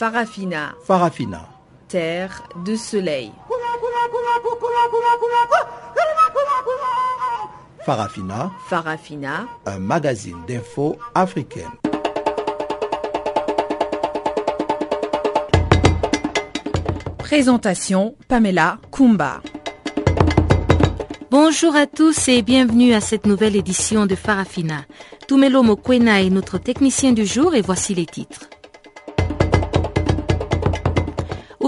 Farafina. Farafina. Terre de soleil. Farafina. Farafina. Un magazine d'infos africaine. Présentation Pamela Kumba. Bonjour à tous et bienvenue à cette nouvelle édition de Farafina. Tumelo Mokwena est notre technicien du jour et voici les titres.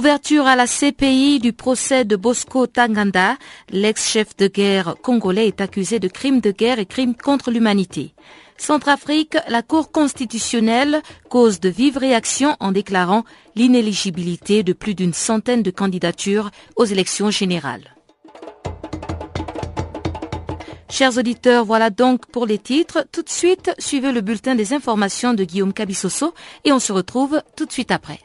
Ouverture à la CPI du procès de Bosco Tanganda. L'ex-chef de guerre congolais est accusé de crimes de guerre et crimes contre l'humanité. Centrafrique, la Cour constitutionnelle cause de vives réactions en déclarant l'inéligibilité de plus d'une centaine de candidatures aux élections générales. Chers auditeurs, voilà donc pour les titres. Tout de suite, suivez le bulletin des informations de Guillaume Cabissoso et on se retrouve tout de suite après.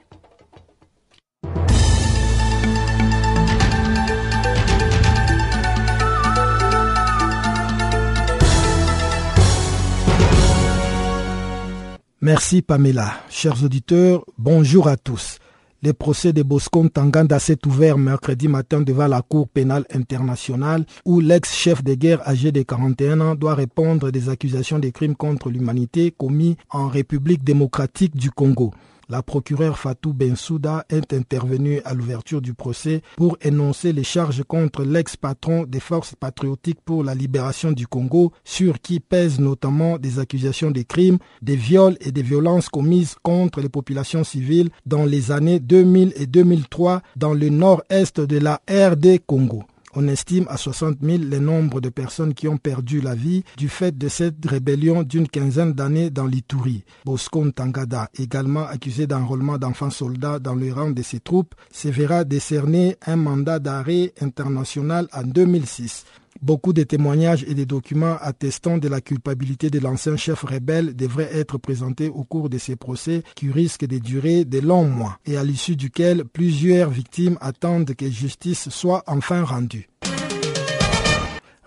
Merci Pamela. Chers auditeurs, bonjour à tous. Le procès de Bosco Tanganda s'est ouvert mercredi matin devant la Cour pénale internationale où l'ex-chef de guerre âgé de 41 ans doit répondre des accusations de crimes contre l'humanité commis en République démocratique du Congo. La procureure Fatou Bensouda est intervenue à l'ouverture du procès pour énoncer les charges contre l'ex-patron des forces patriotiques pour la libération du Congo, sur qui pèsent notamment des accusations de crimes, des viols et des violences commises contre les populations civiles dans les années 2000 et 2003 dans le nord-est de la RD Congo. On estime à 60 000 le nombre de personnes qui ont perdu la vie du fait de cette rébellion d'une quinzaine d'années dans l'Ituri. Bosco Tangada, également accusé d'enrôlement d'enfants soldats dans le rang de ses troupes, se verra décerner un mandat d'arrêt international en 2006. Beaucoup de témoignages et de documents attestant de la culpabilité de l'ancien chef rebelle devraient être présentés au cours de ces procès qui risquent de durer de longs mois et à l'issue duquel plusieurs victimes attendent que justice soit enfin rendue.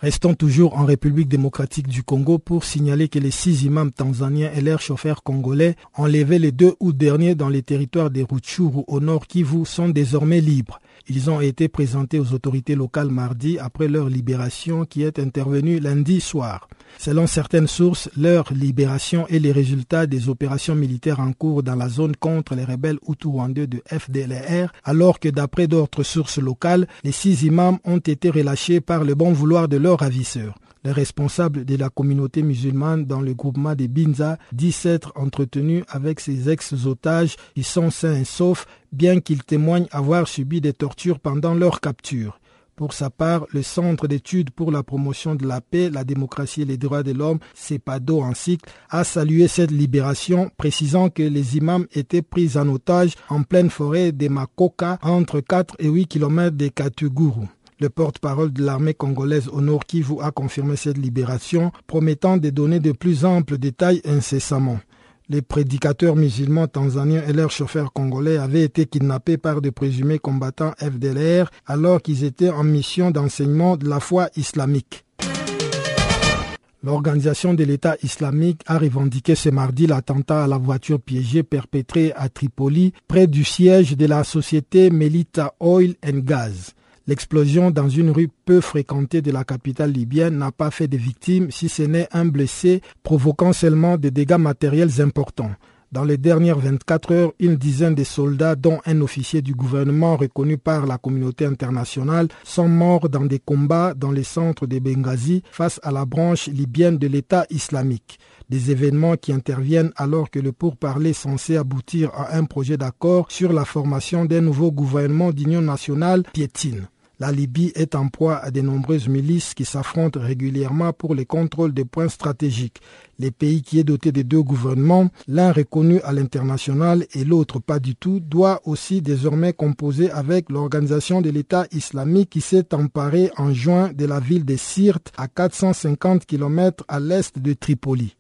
Restons toujours en République démocratique du Congo pour signaler que les six imams tanzaniens et leurs chauffeurs congolais enlevés les 2 août dernier dans les territoires des Rutshuru au nord Kivu sont désormais libres. Ils ont été présentés aux autorités locales mardi après leur libération qui est intervenue lundi soir. Selon certaines sources, leur libération est le résultat des opérations militaires en cours dans la zone contre les rebelles Hutu-Rwandais de FDLR, alors que d'après d'autres sources locales, les six imams ont été relâchés par le bon vouloir de leurs ravisseurs. Les responsables de la communauté musulmane dans le groupement des Binza dit s'être entretenu avec ces ex-otages qui sont sains et saufs, bien qu'ils témoignent avoir subi des tortures pendant leur capture. Pour sa part, le Centre d'études pour la promotion de la paix, la démocratie et les droits de l'homme, CEPADO en cycle, a salué cette libération, précisant que les imams étaient pris en otage en pleine forêt des Makoka, entre 4 et 8 km des Katuguru. Le porte-parole de l'armée congolaise au Nord Kivu a confirmé cette libération, promettant de donner de plus amples détails incessamment. Les prédicateurs musulmans tanzaniens et leurs chauffeurs congolais avaient été kidnappés par de présumés combattants FDLR alors qu'ils étaient en mission d'enseignement de la foi islamique. L'organisation de l'État islamique a revendiqué ce mardi l'attentat à la voiture piégée perpétré à Tripoli, près du siège de la société Melita Oil and Gas. L'explosion dans une rue peu fréquentée de la capitale libyenne n'a pas fait de victimes, si ce n'est un blessé, provoquant seulement des dégâts matériels importants. Dans les dernières 24 heures, une dizaine de soldats, dont un officier du gouvernement reconnu par la communauté internationale, sont morts dans des combats dans les centres de Benghazi face à la branche libyenne de l'État islamique. Des événements qui interviennent alors que le pourparler censé aboutir à un projet d'accord sur la formation d'un nouveau gouvernement d'union nationale piétine. La Libye est en proie à de nombreuses milices qui s'affrontent régulièrement pour le contrôle des points stratégiques. Le pays qui est doté de deux gouvernements, l'un reconnu à l'international et l'autre pas du tout, doit aussi désormais composer avec l'organisation de l'État islamique qui s'est emparée en juin de la ville de Sirte à 450 km à l'est de Tripoli.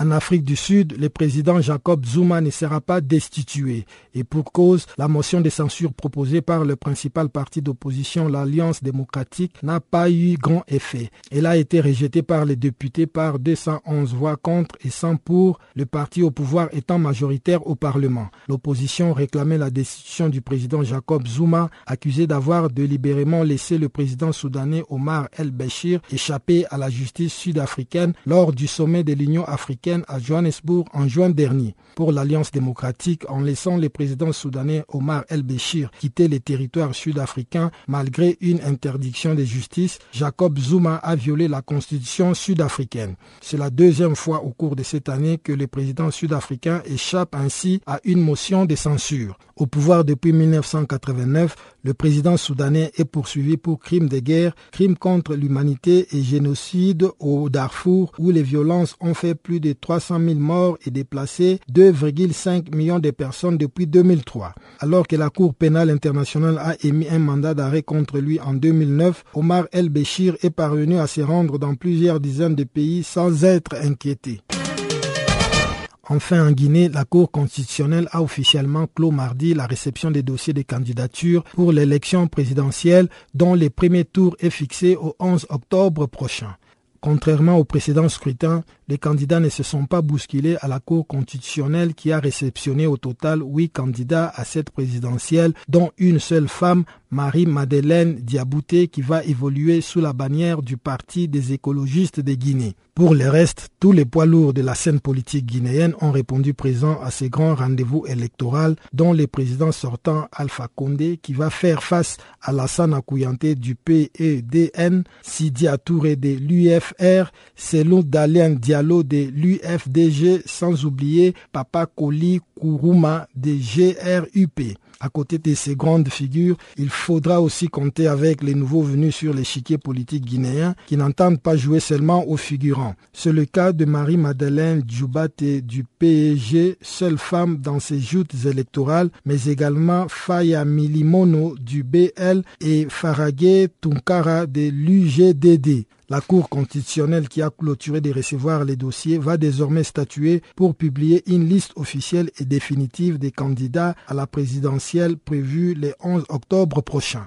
En Afrique du Sud, le président Jacob Zuma ne sera pas destitué. Et pour cause, la motion de censure proposée par le principal parti d'opposition, l'Alliance démocratique, n'a pas eu grand effet. Elle a été rejetée par les députés par 211 voix contre et 100 pour, le parti au pouvoir étant majoritaire au Parlement. L'opposition réclamait la destitution du président Jacob Zuma, accusé d'avoir délibérément laissé le président soudanais Omar el-Béchir échapper à la justice sud-africaine lors du sommet de l'Union africaine à Johannesburg en juin dernier pour l'Alliance démocratique en laissant le président soudanais Omar el-Béchir quitter les territoires sud-africains malgré une interdiction de justice, Jacob Zuma a violé la constitution sud-africaine. C'est la deuxième fois au cours de cette année que le président sud-africain échappe ainsi à une motion de censure. Au pouvoir depuis 1989, le président soudanais est poursuivi pour crimes de guerre, crimes contre l'humanité et génocide au Darfour où les violences ont fait plus de 300 000 morts et déplacé 2,5 millions de personnes depuis 2003. Alors que la Cour pénale internationale a émis un mandat d'arrêt contre lui en 2009, Omar el-Béchir est parvenu à se rendre dans plusieurs dizaines de pays sans être inquiété. Enfin, en Guinée, la Cour constitutionnelle a officiellement clos mardi la réception des dossiers de candidature pour l'élection présidentielle dont le premier tour est fixé au 11 octobre prochain. Contrairement au précédent scrutin, les candidats ne se sont pas bousculés à la Cour constitutionnelle qui a réceptionné au total huit candidats à cette présidentielle, dont une seule femme, Marie-Madeleine Diabouté, qui va évoluer sous la bannière du Parti des écologistes de Guinée. Pour le reste, tous les poids lourds de la scène politique guinéenne ont répondu présents à ces grands rendez-vous électoraux, dont le président sortant Alpha Condé, qui va faire face à Lassana Kouyanté du PEDN, Sidi Touré de l'UFR, Selou Dalien Diallo de l'UFDG, sans oublier Papa Koli Kourouma de GRUP. À côté de ces grandes figures, il faudra aussi compter avec les nouveaux venus sur l'échiquier politique guinéen qui n'entendent pas jouer seulement aux figurants. C'est le cas de Marie-Madeleine Djoubate du PSG, seule femme dans ses joutes électorales, mais également Faya Milimono du BL et Faragé Tunkara de l'UGDD. La Cour constitutionnelle qui a clôturé de recevoir les dossiers va désormais statuer pour publier une liste officielle et définitive des candidats à la présidentielle prévue le 11 octobre prochain.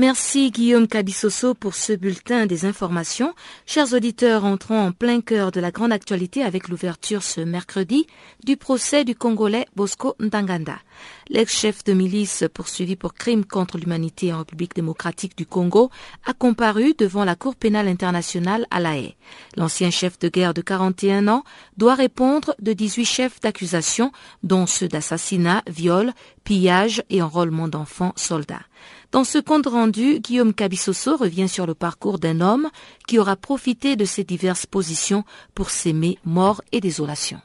Merci Guillaume Cabissoso pour ce bulletin des informations. Chers auditeurs, entrons en plein cœur de la grande actualité avec l'ouverture ce mercredi du procès du Congolais Bosco Ntanganda. L'ex-chef de milice poursuivi pour crimes contre l'humanité en République démocratique du Congo a comparu devant la Cour pénale internationale à La Haye. L'ancien chef de guerre de 41 ans doit répondre de 18 chefs d'accusation, dont ceux d'assassinat, viol, pillage et enrôlement d'enfants soldats. Dans ce compte rendu, Guillaume Cabissoso revient sur le parcours d'un homme qui aura profité de ces diverses positions pour s'aimer mort et désolation.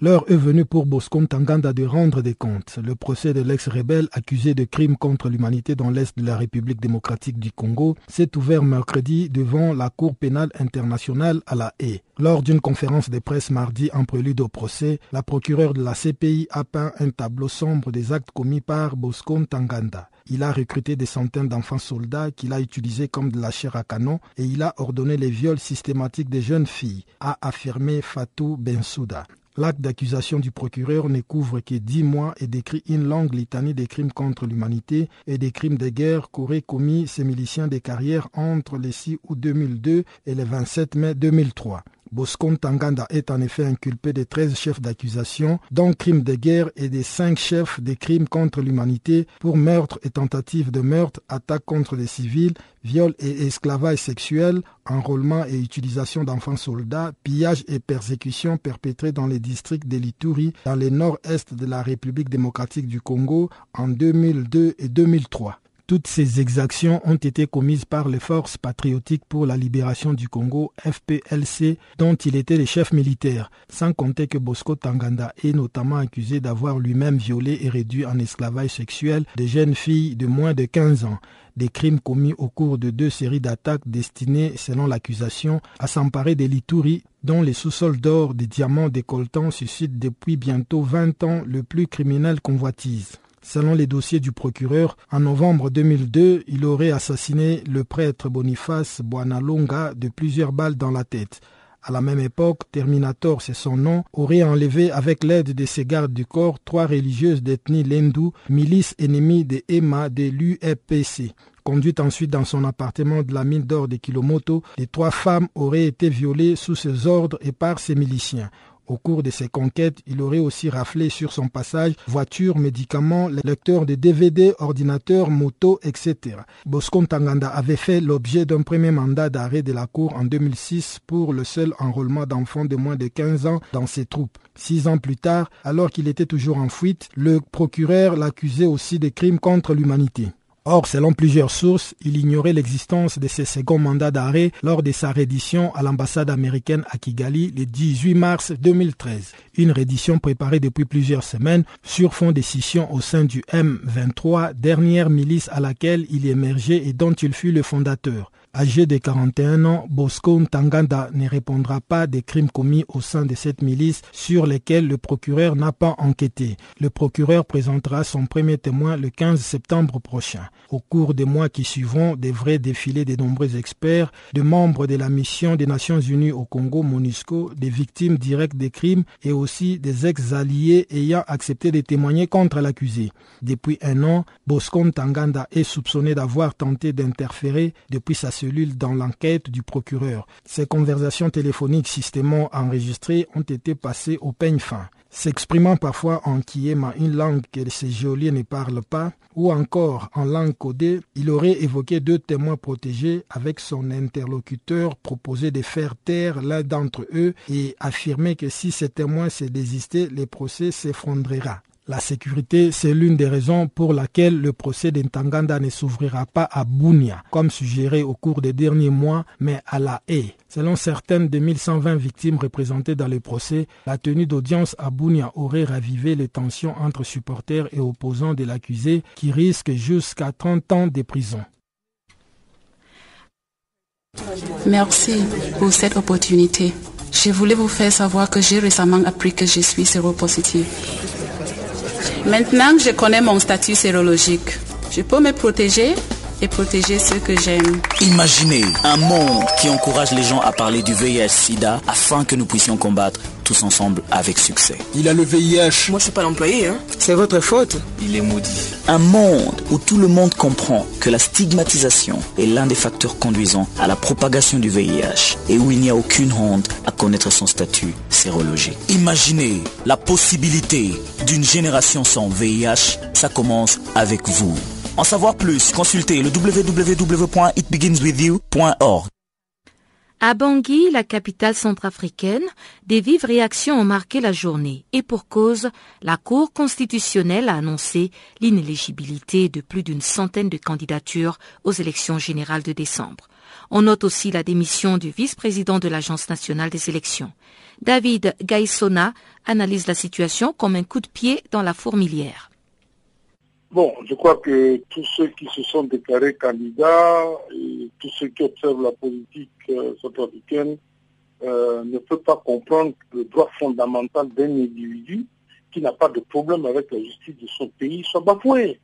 L'heure est venue pour Bosco Tanganda de rendre des comptes. Le procès de l'ex-rebelle accusé de crimes contre l'humanité dans l'Est de la République démocratique du Congo s'est ouvert mercredi devant la Cour pénale internationale à La Haye. Lors d'une conférence de presse mardi en prélude au procès, la procureure de la CPI a peint un tableau sombre des actes commis par Bosco Tanganda. Il a recruté des centaines d'enfants soldats qu'il a utilisés comme de la chair à canon et il a ordonné les viols systématiques des jeunes filles, a affirmé Fatou Bensouda. L'acte d'accusation du procureur ne couvre que dix mois et décrit une longue litanie des crimes contre l'humanité et des crimes de guerre qu'auraient commis ces miliciens des carrières entre le 6 août 2002 et le 27 mai 2003. Bosco Tanganda est en effet inculpé de 13 chefs d'accusation, dont crimes de guerre et des 5 chefs des crimes contre l'humanité pour meurtre et tentative de meurtre, attaque contre les civils, viol et esclavage sexuel, enrôlement et utilisation d'enfants soldats, pillage et persécution perpétrés dans les districts de l'Ituri dans le nord-est de la République démocratique du Congo en 2002 et 2003. Toutes ces exactions ont été commises par les forces patriotiques pour la libération du Congo, FPLC, dont il était le chef militaire, sans compter que Bosco Tanganda est notamment accusé d'avoir lui-même violé et réduit en esclavage sexuel des jeunes filles de moins de 15 ans des crimes commis au cours de deux séries d'attaques destinées, selon l'accusation, à s'emparer des Lituri, dont les sous-sols d'or, des diamants décolletants suscitent depuis bientôt 20 ans le plus criminel convoitise. Selon les dossiers du procureur, en novembre 2002, il aurait assassiné le prêtre Boniface Boanalonga de plusieurs balles dans la tête. À la même époque, Terminator, c'est son nom, aurait enlevé avec l'aide de ses gardes du corps trois religieuses d'ethnie Lendu, milice ennemie de EMA de l'UEPC. Conduite ensuite dans son appartement de la mine d'or de Kilomoto, les trois femmes auraient été violées sous ses ordres et par ses miliciens. Au cours de ses conquêtes, il aurait aussi raflé sur son passage voitures, médicaments, lecteurs de DVD, ordinateurs, motos, etc. Bosco Tanganda avait fait l'objet d'un premier mandat d'arrêt de la Cour en 2006 pour le seul enrôlement d'enfants de moins de 15 ans dans ses troupes. Six ans plus tard, alors qu'il était toujours en fuite, le procureur l'accusait aussi de crimes contre l'humanité. Or, selon plusieurs sources, il ignorait l'existence de ce second mandat d'arrêt lors de sa reddition à l'ambassade américaine à Kigali le 18 mars 2013. Une reddition préparée depuis plusieurs semaines sur fond de scission au sein du M23, dernière milice à laquelle il émergeait et dont il fut le fondateur. Âgé de 41 ans, Bosco Ntanganda ne répondra pas des crimes commis au sein de cette milice sur lesquels le procureur n'a pas enquêté. Le procureur présentera son premier témoin le 15 septembre prochain. Au cours des mois qui suivront, devraient défiler de nombreux experts, de membres de la mission des Nations Unies au Congo MONUSCO, des victimes directes des crimes et aussi des ex-alliés ayant accepté de témoigner contre l'accusé. Depuis un an, Bosco Ntanganda est soupçonné d'avoir tenté d'interférer depuis sa dans l'enquête du procureur. Ces conversations téléphoniques systématiquement enregistrées ont été passées au peigne fin. S'exprimant parfois en kiema, une langue que ces geôliers ne parlent pas, ou encore en langue codée, il aurait évoqué deux témoins protégés avec son interlocuteur proposé de faire taire l'un d'entre eux et affirmé que si ces témoins se désistaient, le procès s'effondrera. La sécurité, c'est l'une des raisons pour laquelle le procès d'Intanganda ne s'ouvrira pas à Bunia, comme suggéré au cours des derniers mois, mais à la haie. Selon certaines des 1120 victimes représentées dans le procès, la tenue d'audience à Bunia aurait ravivé les tensions entre supporters et opposants de l'accusé qui risquent jusqu'à 30 ans de prison. Merci pour cette opportunité. Je voulais vous faire savoir que j'ai récemment appris que je suis séropositif. Maintenant que je connais mon statut sérologique, je peux me protéger et protéger ceux que j'aime. Imaginez un monde qui encourage les gens à parler du VIH-Sida afin que nous puissions combattre tous ensemble avec succès. Il a le VIH. Moi, je suis pas l'employé, hein. C'est votre faute. Il est maudit. Un monde où tout le monde comprend que la stigmatisation est l'un des facteurs conduisant à la propagation du VIH et où il n'y a aucune honte à connaître son statut sérologique. Imaginez la possibilité d'une génération sans VIH. Ça commence avec vous. En savoir plus, consultez le www.itbeginswithyou.org. À Bangui, la capitale centrafricaine, des vives réactions ont marqué la journée et pour cause, la Cour constitutionnelle a annoncé l'inéligibilité de plus d'une centaine de candidatures aux élections générales de décembre. On note aussi la démission du vice-président de l'Agence nationale des élections. David Gaissona analyse la situation comme un coup de pied dans la fourmilière. Bon, je crois que tous ceux qui se sont déclarés candidats et tous ceux qui observent la politique euh, centrafricaine euh, ne peuvent pas comprendre le droit fondamental d'un individu qui n'a pas de problème avec la justice de son pays soit bafoué.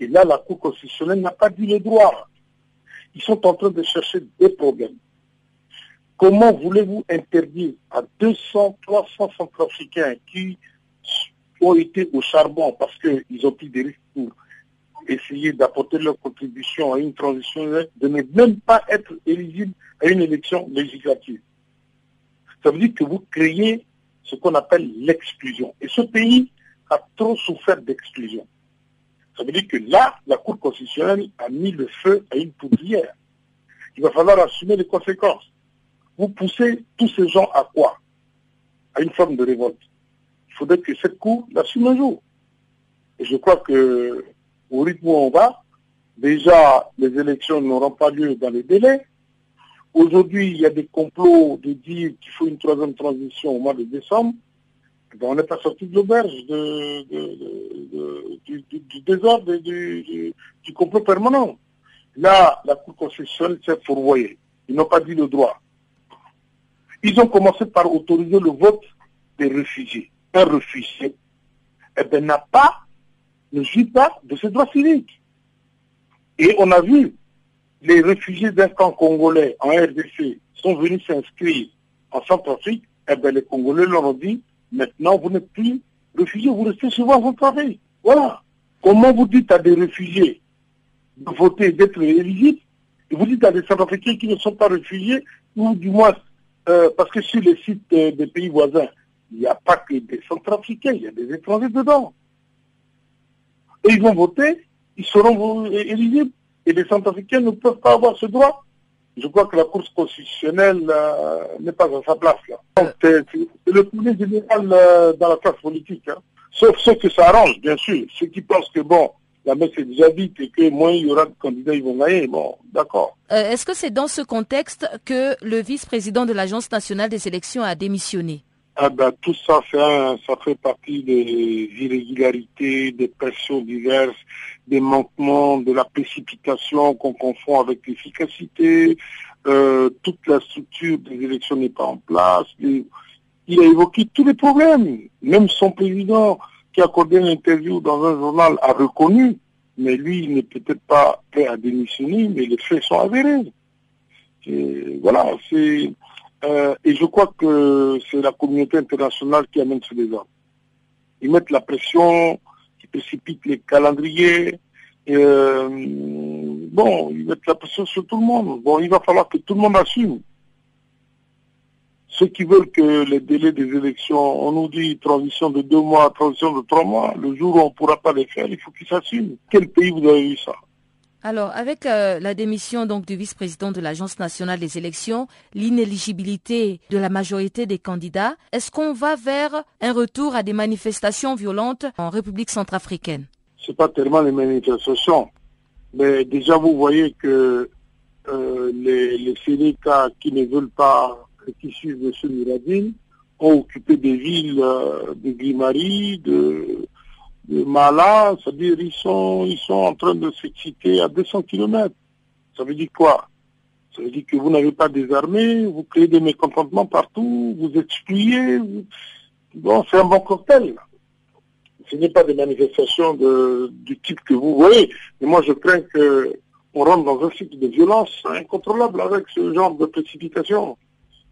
Et là, la Cour constitutionnelle n'a pas dit le droit. Ils sont en train de chercher des problèmes. Comment voulez-vous interdire à 200, 300 centrafricains qui ont été au charbon parce qu'ils ont pris des risques pour essayer d'apporter leur contribution à une transition, de ne même pas être éligibles à une élection législative. Ça veut dire que vous créez ce qu'on appelle l'exclusion. Et ce pays a trop souffert d'exclusion. Ça veut dire que là, la Cour constitutionnelle a mis le feu à une poudrière. Il va falloir assumer les conséquences. Vous poussez tous ces gens à quoi? À une forme de révolte. Il faudrait que cette Cour l'assume un jour. Et je crois que au rythme où on va, déjà les élections n'auront pas lieu dans les délais. Aujourd'hui, il y a des complots de dire qu'il faut une troisième transition au mois de décembre. Ben, on n'est pas sorti de l'auberge du, désordre du, du, complot permanent. Là, la Cour constitutionnelle s'est fourvoyée. Ils n'ont pas dit le droit. Ils ont commencé par autoriser le vote des réfugiés. Un réfugié eh ben, n'a pas, ne jouit pas de ses droits civiques. Et on a vu les réfugiés d'un camp congolais en RDC sont venus s'inscrire en Centrafrique, eh bien, les Congolais leur ont dit, maintenant vous n'êtes plus réfugiés, vous restez chez vous en Centrafrique. Voilà. Comment vous dites à des réfugiés de voter, d'être éligibles, et vous dites à des Centrafricains qui ne sont pas réfugiés, ou du moins, euh, parce que sur les sites euh, des pays voisins, il n'y a pas que des Centrafricains, il y a des étrangers dedans. Et ils vont voter, ils seront éligibles et les Centrafricains ne peuvent pas avoir ce droit. Je crois que la Cour constitutionnelle euh, n'est pas à sa place là. C'est le premier général euh, dans la classe politique. Hein. Sauf ceux que ça arrange, bien sûr. Ceux qui pensent que bon, la messe est déjà dite et que moins il y aura de candidats, ils vont gagner. Bon, d'accord. Euh, est-ce que c'est dans ce contexte que le vice-président de l'Agence nationale des élections a démissionné? Ah ben, tout ça, ça, ça fait partie des irrégularités, des pressions diverses, des manquements, de la précipitation qu'on confond avec l'efficacité. Euh, toute la structure des élections n'est pas en place. il a évoqué tous les problèmes. Même son président, qui a accordé une interview dans un journal, a reconnu, mais lui, il n'est peut-être pas prêt à démissionner, mais les faits sont avérés. Voilà, c'est euh, et je crois que c'est la communauté internationale qui amène ce désordre. Ils mettent la pression, ils précipitent les calendriers. Euh, bon, ils mettent la pression sur tout le monde. Bon, il va falloir que tout le monde assume. Ceux qui veulent que les délais des élections, on nous dit transition de deux mois, transition de trois mois, le jour où on ne pourra pas les faire, il faut qu'ils s'assument. Quel pays vous avez vu ça? Alors, avec euh, la démission donc du vice-président de l'Agence nationale des élections, l'inéligibilité de la majorité des candidats, est-ce qu'on va vers un retour à des manifestations violentes en République centrafricaine? C'est pas tellement les manifestations, mais déjà vous voyez que euh, les, les qui ne veulent pas qui suivent M. Miradine ont occupé des villes euh, de Guimari, de de Mala, c'est-à-dire ils sont, ils sont en train de s'exciter à 200 km. Ça veut dire quoi? Ça veut dire que vous n'avez pas des armées, vous créez des mécontentements partout, vous excluez. Bon, c'est un bon cocktail. Ce n'est pas des manifestations de, du type que vous voyez. Mais moi, je crains que on rentre dans un cycle de violence incontrôlable avec ce genre de précipitation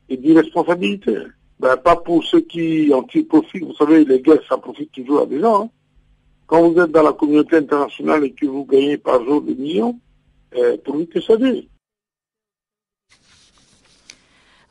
et d'irresponsabilité. Ben, pas pour ceux qui en tirent profit. Vous savez, les guerres, ça profite toujours à des gens. Hein. Quand vous êtes dans la communauté internationale et que vous gagnez par jour des millions, euh, pourvu que ça dure.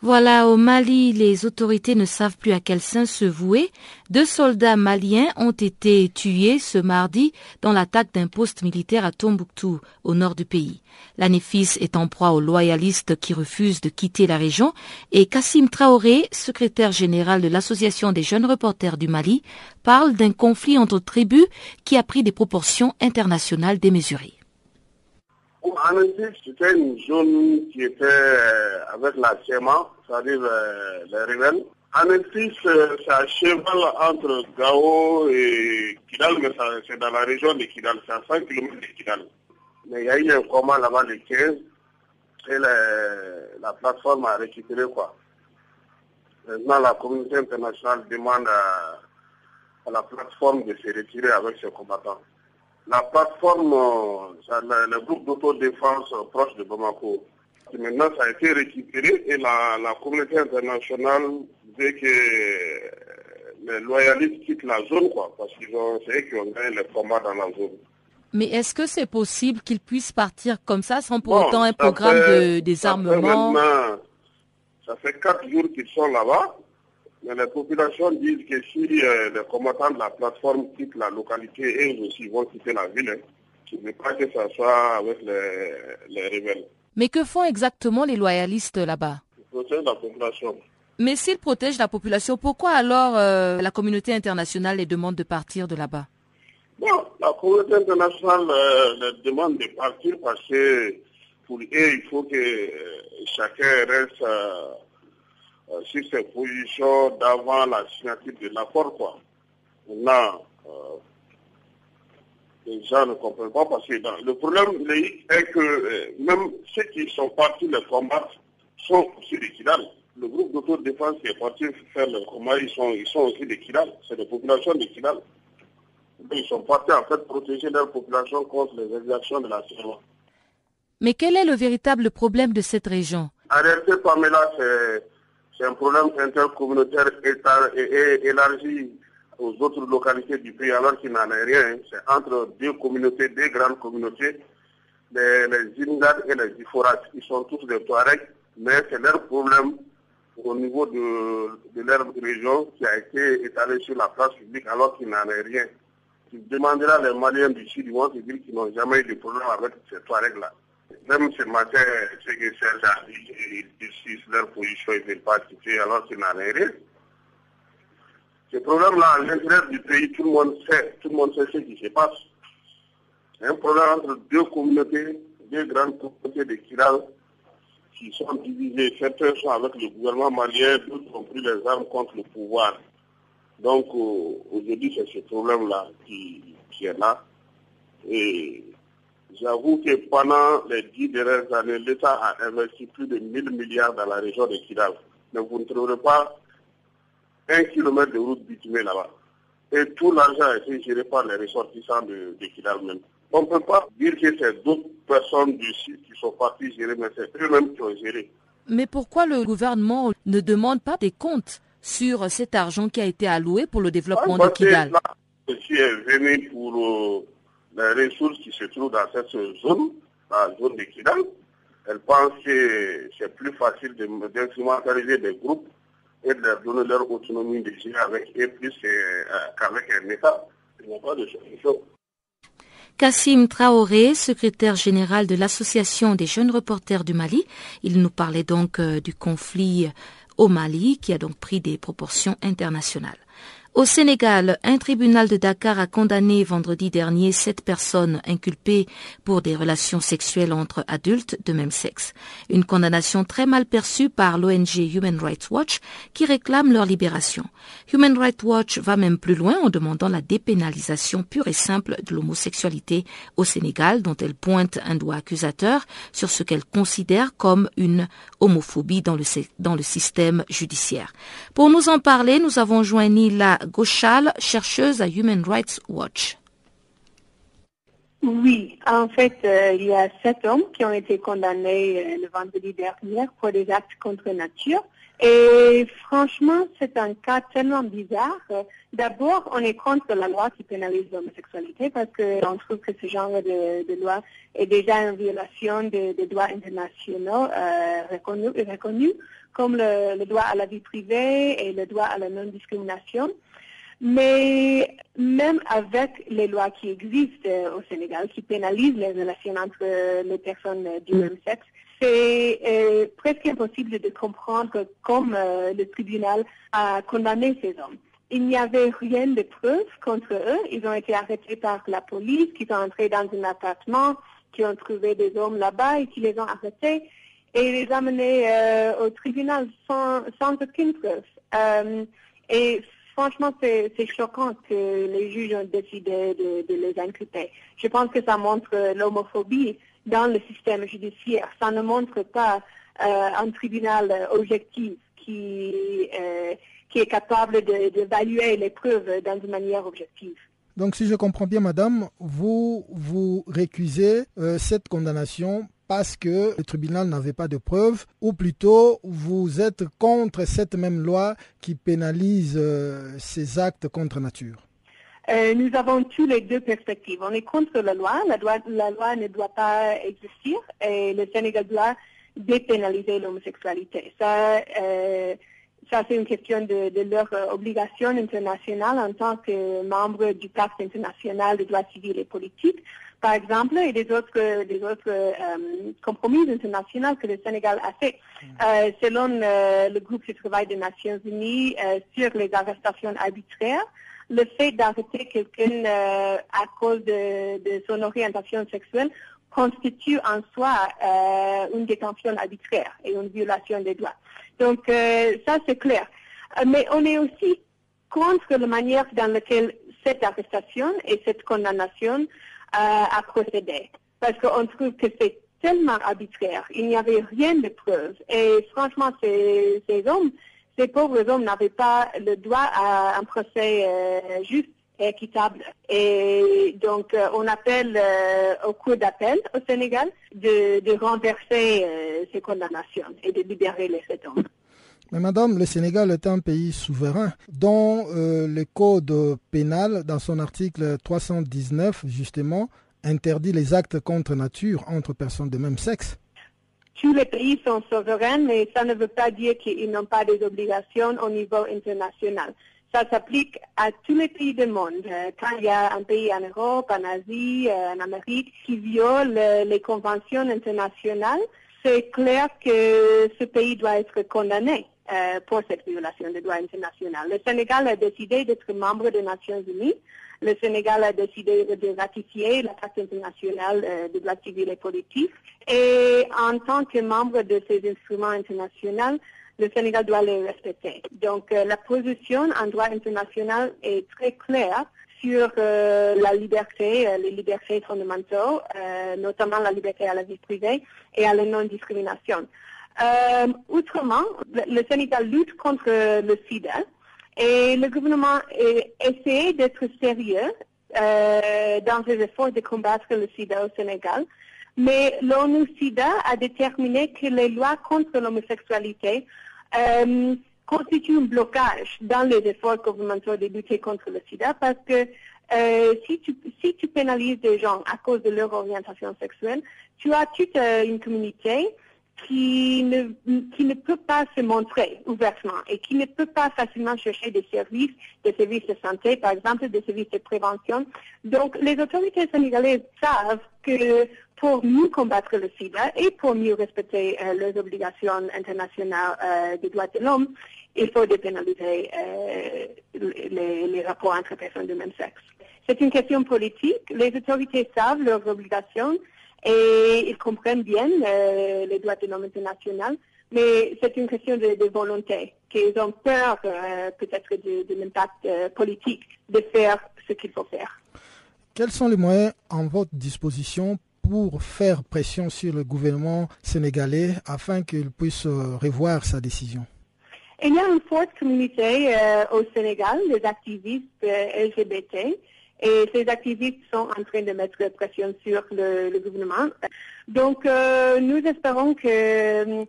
Voilà, au Mali, les autorités ne savent plus à quel sein se vouer. Deux soldats maliens ont été tués ce mardi dans l'attaque d'un poste militaire à Tombouctou, au nord du pays. La Néfis est en proie aux loyalistes qui refusent de quitter la région et Kassim Traoré, secrétaire général de l'Association des jeunes reporters du Mali, parle d'un conflit entre tribus qui a pris des proportions internationales démesurées. Effet, c'était une zone qui était euh, avec la CMA, c'est-à-dire euh, les rebelles. En effet, ça cheval entre Gao et Kidal, mais c'est dans la région de Kidal, c'est à 100 km de Kidal. Mais il y a eu un combat là-bas de 15 et la plateforme a récupéré quoi. Maintenant, la communauté internationale demande à, à la plateforme de se retirer avec ses combattants. La plateforme, euh, le, groupe d'autodéfense proche de Bamako, Maintenant, ça a été récupéré et la, la communauté internationale veut que les loyalistes quittent la zone, quoi, parce qu'ils ont essayé qu'ils ont gagné les combats dans la zone. Mais est-ce que c'est possible qu'ils puissent partir comme ça sans pour autant un programme de désarmement ça, fait quatre jours qu'ils sont là-bas, mais les populations disent que si euh, les combattants de la plateforme quittent la localité, eux aussi vont quitter la ville. Hein. Je ne veux pas que ça soit avec les, les rebelles. Mais que font exactement les loyalistes là-bas? Ils protègent la population. Mais s'ils protègent la population, pourquoi alors euh, la communauté internationale les demande de partir de là-bas? Bon, la communauté internationale euh, les demande de partir parce que pour eux, il faut que chacun reste sur ses positions d'avant la signature de l'accord. Quoi. Maintenant, les gens ne comprennent pas parce que le problème est que même ceux qui sont partis les combattre sont sur les Kidal le groupe d'autodéfense qui est parti faire le combat, ils sont, ils sont aussi des Kidal. C'est des populations de Kidal. Ils sont partis en fait protéger leur population contre les exactions de la CEMA. Mais quel est le véritable problème de cette région? En réalité, Pamela, c'est un problème intercommunautaire élargi aux autres localités du pays alors qu'il n'en est rien. C'est entre deux communautés, deux grandes communautés, les, les et les Iforas. Ils sont tous des Touaregs, mais c'est leur problème au niveau de, de leur région qui a été étalée sur la place publique alors qu'il n'en est rien. Tu demanderas les Maliens du Sud, ils vont te dire qu'ils n'ont jamais eu de problème avec ces trois règles-là. Même ce matin, ce que Serge a dit, ils disent leur position, ils ne veulent pas quitter alors qu'il n'en rien. Ce problème-là, à l'intérieur du pays, tout le monde sait, tout le monde sait ce qui se passe. C'est un problème entre deux communautés, deux grandes communautés de Kiral, qui sont divisés. Certains sont avec le gouvernement malien, d'autres ont pris les armes contre le pouvoir. Donc euh, aujourd'hui, c'est ce problème-là qui, est là. Et j'avoue que pendant les dix dernières années, l'État a investi plus de 1000 milliards dans la région de Kidal. Mais vous ne trouverez pas un kilomètre de route bitumée là-bas. Et tout l'argent a été géré par les ressortissants de, de Kidal même. On ne peut pas dire que c'est d'autres personnes du site qui sont parties gérer, mais c'est eux-mêmes qui ont géré. Mais pourquoi le gouvernement ne demande pas des comptes sur cet argent qui a été alloué pour le développement de Kidal? venu pour euh, les ressources qui se trouvent dans cette zone, la zone de Kidal. Elle pense que c'est plus facile d'instrumentaliser des groupes et de leur donner leur autonomie de gérer avec eux plus euh, qu'avec un État. Il n'y a pas de solution. Kassim Traoré, secrétaire général de l'Association des jeunes reporters du Mali. Il nous parlait donc euh, du conflit au Mali qui a donc pris des proportions internationales. Au Sénégal, un tribunal de Dakar a condamné vendredi dernier sept personnes inculpées pour des relations sexuelles entre adultes de même sexe. Une condamnation très mal perçue par l'ONG Human Rights Watch qui réclame leur libération. Human Rights Watch va même plus loin en demandant la dépénalisation pure et simple de l'homosexualité au Sénégal dont elle pointe un doigt accusateur sur ce qu'elle considère comme une homophobie dans le, dans le système judiciaire. Pour nous en parler, nous avons joint Nila Gauchal, chercheuse à Human Rights Watch. Oui, en fait, euh, il y a sept hommes qui ont été condamnés euh, le vendredi dernier pour des actes contre nature. Et franchement, c'est un cas tellement bizarre. D'abord, on est contre la loi qui pénalise l'homosexualité parce qu'on trouve que ce genre de, loi est déjà une violation des droits internationaux euh, reconnus, comme le, droit à la vie privée et le droit à la non-discrimination. Mais même avec les lois qui existent au Sénégal, qui pénalisent les relations entre les personnes du même sexe, c'est euh, presque impossible de comprendre comment euh, le tribunal a condamné ces hommes. Il n'y avait rien de preuve contre eux. Ils ont été arrêtés par la police, qui sont entrés dans un appartement, qui ont trouvé des hommes là-bas et qui les ont arrêtés et les amenés euh, au tribunal sans, sans aucune preuve. et franchement, c'est choquant que les juges ont décidé de, les inculper. Je pense que ça montre l'homophobie dans le système judiciaire. Ça ne montre pas euh, un tribunal objectif qui, euh, qui est capable d'évaluer les preuves dans une manière objective. Donc si je comprends bien, madame, vous vous récusez euh, cette condamnation parce que le tribunal n'avait pas de preuves, ou plutôt vous êtes contre cette même loi qui pénalise euh, ces actes contre nature euh, nous avons tous les deux perspectives. On est contre la loi. La loi, la loi ne doit pas exister et le Sénégal doit dépénaliser l'homosexualité. Ça, euh, ça c'est une question de, de, leur obligation internationale en tant que membre du pacte international des droits civils et politiques, par exemple, et des autres, des autres euh, compromis internationaux que le Sénégal a fait. Euh, selon euh, le groupe de travail des Nations Unies sur les arrestations arbitraires, le fait d'arrêter quelqu'un à cause de, de, son orientation sexuelle constitue en soi une détention arbitraire et une violation des droits. Donc ça c'est clair. Mais on est aussi contre la manière dans laquelle cette arrestation et cette condamnation a procédé. Parce qu'on trouve que c'est tellement arbitraire. Il n'y avait rien de preuve. Et franchement, ces, ces hommes, ces pauvres hommes n'avaient pas le droit à un procès euh, juste et équitable. Et donc, euh, on appelle euh, au cours d'appel au Sénégal de, de renverser ces condamnations et de libérer les sept hommes. Mais madame, le Sénégal est un pays souverain dont le code pénal, dans son article 319, justement, interdit les actes contre nature entre personnes de même sexe tous les pays sont souverains, mais ça ne veut pas dire qu'ils n'ont pas des obligations au niveau international. Ça s'applique à tous les pays du monde. Quand il y a un pays en Europe, en Asie, en Amérique qui viole les conventions internationales, c'est clair que ce pays doit être condamné euh, pour cette violation des droits internationaux. Le Sénégal a décidé d'être membre des Nations Unies. Le Sénégal a décidé de ratifier la Pacte internationale euh, des droits civils et politiques. Et en tant que membre de ces instruments internationaux, le Sénégal doit les respecter. Donc euh, la position en droit international est très claire sur la liberté, les libertés fondamentaux, euh, notamment la liberté à la vie privée et à la non-discrimination. Autrement, le, Sénégal lutte contre le sida et le gouvernement essaie d'être sérieux dans ses efforts de combattre le sida au Sénégal. Mais l'ONU-SIDA a déterminé que les lois contre l'homosexualité euh, constituent un blocage dans les efforts gouvernementaux de lutter contre le sida parce que euh, si, tu, si tu pénalises des gens à cause de leur orientation sexuelle, tu as toute euh, une communauté qui ne, qui ne peut pas se montrer ouvertement et qui ne peut pas facilement chercher des services, des services de santé, par exemple, des services de prévention. Donc, les autorités sénégalaises savent que pour mieux combattre le sida et pour mieux respecter euh, les obligations internationales euh, des droits de l'homme, il faut dépénaliser euh, les, les, rapports entre personnes de même sexe. C'est une question politique. Les autorités savent leurs obligations et ils comprennent bien euh, les droits de l'homme international, mais c'est une question de, de volonté, qu'ils ont peur euh, peut-être de, de l'impact euh, politique de faire ce qu'il faut faire. Quels sont les moyens en votre disposition pour faire pression sur le gouvernement sénégalais afin qu'il puisse revoir sa décision? Il y a une forte communauté au Sénégal, des activistes LGBT, et ces activistes sont en train de mettre pression sur le, gouvernement. Donc, euh, nous espérons que, euh,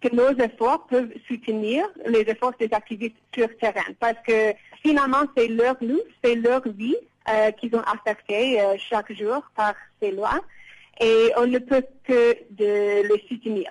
que nos efforts peuvent soutenir les efforts des activistes sur terrain, parce que finalement, c'est leur lutte, c'est leur vie euh, qu'ils ont affectée euh, chaque jour par ces lois, et on ne peut que de les soutenir.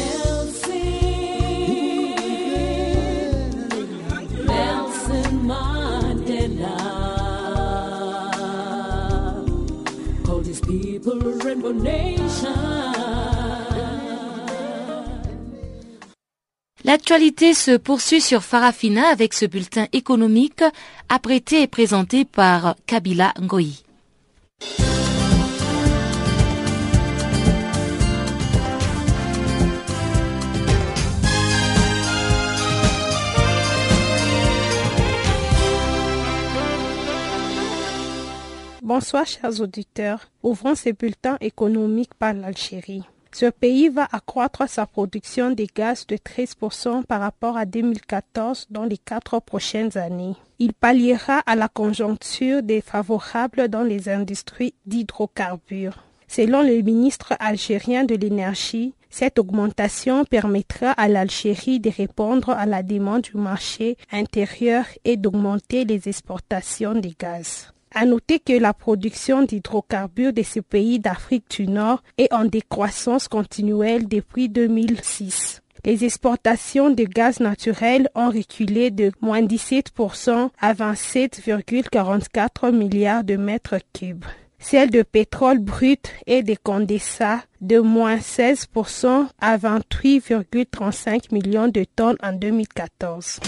L'actualité se poursuit sur Farafina avec ce bulletin économique apprêté et présenté par Kabila Ngoyi. Bonsoir chers auditeurs. Ouvrons ces bulletins économiques par l'Algérie. Ce pays va accroître sa production de gaz de 13% par rapport à 2014 dans les quatre prochaines années. Il palliera à la conjoncture défavorable dans les industries d'hydrocarbures. Selon le ministre algérien de l'énergie, cette augmentation permettra à l'Algérie de répondre à la demande du marché intérieur et d'augmenter les exportations de gaz. À noter que la production d'hydrocarbures de ce pays d'Afrique du Nord est en décroissance continuelle depuis 2006. Les exportations de gaz naturel ont reculé de moins 17% à 27,44 milliards de mètres cubes. Celles de pétrole brut et de condensats de moins 16% à 28,35 millions de tonnes en 2014